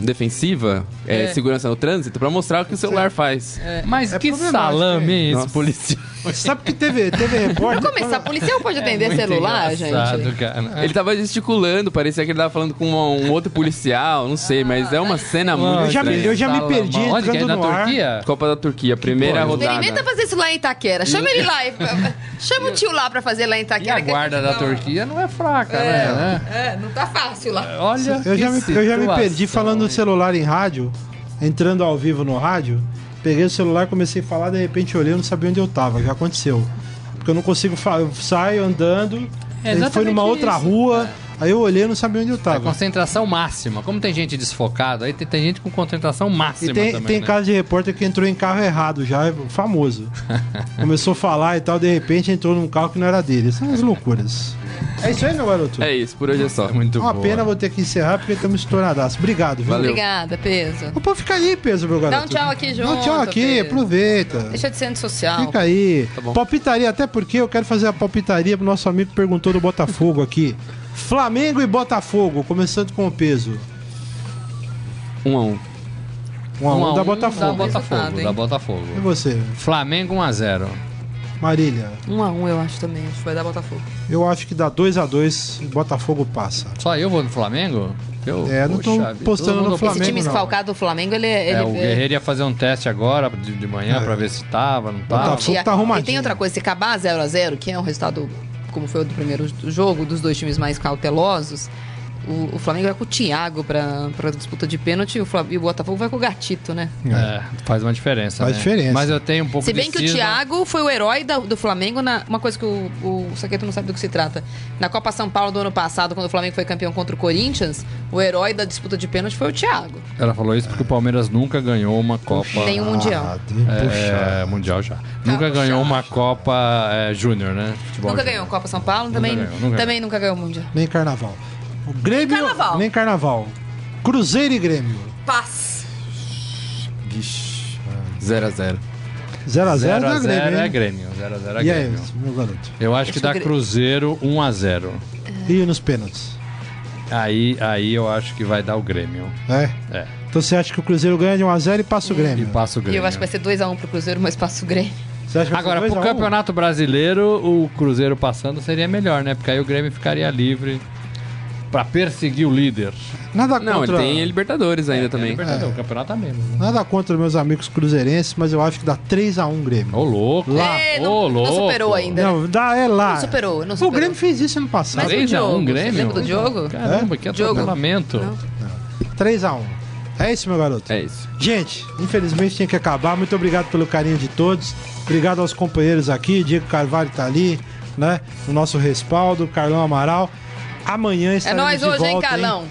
Speaker 5: defensiva, é,
Speaker 3: É.
Speaker 5: segurança no trânsito, pra mostrar o que o celular faz.
Speaker 4: Mas
Speaker 2: É
Speaker 4: que salame, hein, esse policial.
Speaker 2: Sabe que teve, teve repórter.
Speaker 3: Pra começar, policial pode atender celular, gente?
Speaker 4: cara.
Speaker 5: Ele tava gesticulando, parecia que ele tava falando com um, um outro policial, não sei, mas é uma cena muito
Speaker 2: eu já me- eu já me perdi
Speaker 4: Onde que é? Na
Speaker 2: no ar.
Speaker 4: Turquia?
Speaker 5: Copa da Turquia, primeira rodada.
Speaker 3: Experimenta fazer isso lá em Itaquera. Chama ele lá. e- Chama o tio lá pra fazer lá em
Speaker 4: E
Speaker 3: Itaquera.
Speaker 4: a
Speaker 3: que gente
Speaker 4: da
Speaker 3: não-
Speaker 4: Turquia não é fraca, né?
Speaker 3: É, não tá fácil lá.
Speaker 4: Olha,
Speaker 2: Eu já, me, eu já me perdi falando no celular em rádio, entrando ao vivo no rádio. Peguei o celular, comecei a falar, de repente olhei, eu não sabia onde eu tava. Já aconteceu. Porque eu não consigo falar. Eu saio andando,
Speaker 4: É
Speaker 2: foi numa outra
Speaker 4: isso.
Speaker 2: rua, aí eu olhei e não sabia onde eu
Speaker 4: É
Speaker 2: tava.
Speaker 4: concentração máxima. Como tem gente desfocada, aí tem, tem gente com concentração máxima
Speaker 2: E tem,
Speaker 4: também.
Speaker 2: tem
Speaker 4: né?
Speaker 2: caso de repórter que entrou em carro errado já, é famoso. Começou a falar e tal, de repente entrou num carro que não era dele. São as loucuras. É isso aí, meu garoto.
Speaker 5: É isso, por hoje é só.
Speaker 4: É muito
Speaker 2: Uma
Speaker 4: boa.
Speaker 2: pena vou ter que encerrar porque estamos estouradaços. Obrigado, viu?
Speaker 5: Valeu.
Speaker 3: Obrigada, peso.
Speaker 2: Pô, fica aí, peso, meu garoto.
Speaker 3: Dá um tchau aqui
Speaker 2: Dá um
Speaker 3: junto,
Speaker 2: tchau aqui,
Speaker 3: Pedro.
Speaker 2: aproveita.
Speaker 3: Deixa de ser antissocial.
Speaker 2: Fica aí.
Speaker 5: Tá bom.
Speaker 2: palpitaria, até porque eu quero fazer a palpitaria pro nosso amigo que perguntou do Botafogo aqui. Flamengo e Botafogo, começando com o peso.
Speaker 5: Um a um.
Speaker 2: Um a um,
Speaker 4: Um a
Speaker 2: da
Speaker 4: um
Speaker 2: Botafogo.
Speaker 4: Da Botafogo,
Speaker 3: Resultado,
Speaker 4: da Botafogo.
Speaker 2: E você,
Speaker 4: Flamengo 1x0.
Speaker 2: Marília?
Speaker 3: Um a um, eu acho também. Acho que vai dar Botafogo.
Speaker 2: Eu acho que dá 2 a 2 e Botafogo passa.
Speaker 4: Só eu vou no Flamengo? Eu,
Speaker 2: É, não tô postando no Flamengo,
Speaker 3: Esse time esfalcado do Flamengo, ele... ele
Speaker 4: É, o Guerreiro ia fazer um teste agora de, de manhã
Speaker 2: É.
Speaker 4: pra ver se tava, não tava.
Speaker 2: Botafogo
Speaker 3: E, a-
Speaker 2: tá arrumadinho.
Speaker 3: e tem outra coisa, se acabar 0x0, que é um resultado como foi o do primeiro jogo, dos dois times mais cautelosos, o, o Flamengo vai com o Thiago pra, pra disputa de pênalti e o, Fla- e o Botafogo vai com o Gatito, né?
Speaker 4: É, faz uma diferença.
Speaker 2: Faz
Speaker 4: né?
Speaker 2: diferença.
Speaker 4: Mas eu tenho um pouco
Speaker 3: Se bem
Speaker 4: de
Speaker 3: que o
Speaker 4: cisma.
Speaker 3: Thiago foi o herói da- do Flamengo na. Uma coisa que o, o Saqueto não sabe do que se trata. Na Copa São Paulo do ano passado, quando o Flamengo foi campeão contra o Corinthians, o herói da disputa de pênalti foi o Thiago.
Speaker 4: Ela falou isso porque o Palmeiras nunca ganhou uma Copa.
Speaker 3: Nem um Mundial.
Speaker 2: Ah, puxa.
Speaker 4: É, mundial já. nunca ganhou uma Copa é, Júnior, né? Futebol
Speaker 3: nunca
Speaker 4: júnior.
Speaker 3: ganhou a Copa São Paulo, também,
Speaker 4: ganhou, nunca
Speaker 3: também nunca ganhou o Mundial.
Speaker 2: Nem carnaval. O Grêmio.
Speaker 3: Nem carnaval.
Speaker 2: Nem carnaval. Cruzeiro e Grêmio.
Speaker 3: Paz.
Speaker 5: Vixe. 0 a 0
Speaker 2: 0x0
Speaker 4: 0
Speaker 2: da
Speaker 4: a 0
Speaker 2: Grêmio.
Speaker 4: é
Speaker 2: hein?
Speaker 4: Grêmio. 0 a 0 é
Speaker 2: E aí,
Speaker 4: Grêmio.
Speaker 2: meu garoto?
Speaker 4: Eu acho que dá. Cruzeiro 1 a 0.
Speaker 2: E nos pênaltis?
Speaker 4: Aí, aí eu acho que vai dar o Grêmio.
Speaker 2: É?
Speaker 4: É.
Speaker 2: Então você acha que o Cruzeiro ganha de 1x0 e passa o
Speaker 4: E
Speaker 2: Grêmio?
Speaker 4: passa o
Speaker 3: E
Speaker 4: Grêmio.
Speaker 3: eu acho que vai ser 2x1 pro Cruzeiro, mas passa o Grêmio.
Speaker 2: Você acha que vai ser
Speaker 4: Agora,
Speaker 2: 2
Speaker 4: pro
Speaker 2: a 1?
Speaker 4: Campeonato Brasileiro, o Cruzeiro passando seria melhor, né? Porque aí o Grêmio ficaria livre pra perseguir o líder.
Speaker 2: Nada
Speaker 5: Não, ele
Speaker 2: contra.
Speaker 5: tem Libertadores ainda também.
Speaker 4: Libertadores, O campeonato tá mesmo. né?
Speaker 2: Nada contra meus amigos cruzeirenses, mas eu acho que dá 3x1 Grêmio.
Speaker 4: Ô, louco.
Speaker 2: Lá.
Speaker 3: É,
Speaker 4: Ô,
Speaker 3: não,
Speaker 4: louco.
Speaker 3: não superou ainda.
Speaker 2: Não, dá, é lá.
Speaker 3: Não superou, não
Speaker 2: O
Speaker 3: superou.
Speaker 2: Grêmio fez isso ano passado.
Speaker 3: Mas o
Speaker 4: 3 a 1
Speaker 3: Diogo,
Speaker 4: Grêmio?
Speaker 3: você lembra do Diogo?
Speaker 4: Caramba, que
Speaker 3: Diogo.
Speaker 4: atropelamento.
Speaker 3: Não.
Speaker 2: 3x1. É isso, meu garoto?
Speaker 5: É isso.
Speaker 2: Gente, infelizmente tinha que acabar. Muito obrigado pelo carinho de todos. Obrigado aos companheiros aqui. Diego Carvalho tá ali, né? O nosso respaldo, Carlão Amaral. Amanhã
Speaker 3: É
Speaker 2: estaremos
Speaker 3: nóis
Speaker 2: de
Speaker 3: hoje, hein,
Speaker 2: volta,
Speaker 3: Carlão?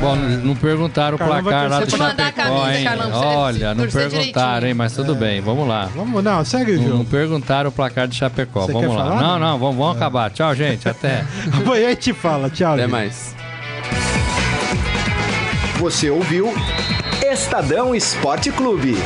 Speaker 4: Bom, não perguntaram o placar lá do Chapecó,
Speaker 3: camisa,
Speaker 4: hein?
Speaker 3: Carlão,
Speaker 4: Olha, não perguntaram,
Speaker 3: direitinho.
Speaker 4: hein? Mas tudo bem, vamos lá.
Speaker 2: Vamos, não, segue o
Speaker 4: Não, perguntaram o placar de Chapecó.
Speaker 2: Você
Speaker 4: vamos
Speaker 2: quer
Speaker 4: lá.
Speaker 2: falar, não,
Speaker 4: não? vamos, vamos acabar. Tchau, gente. Até.
Speaker 2: Amanhã a gente fala. Tchau.
Speaker 5: Até
Speaker 2: gente.
Speaker 5: mais.
Speaker 1: Você ouviu Estadão Esporte Clube.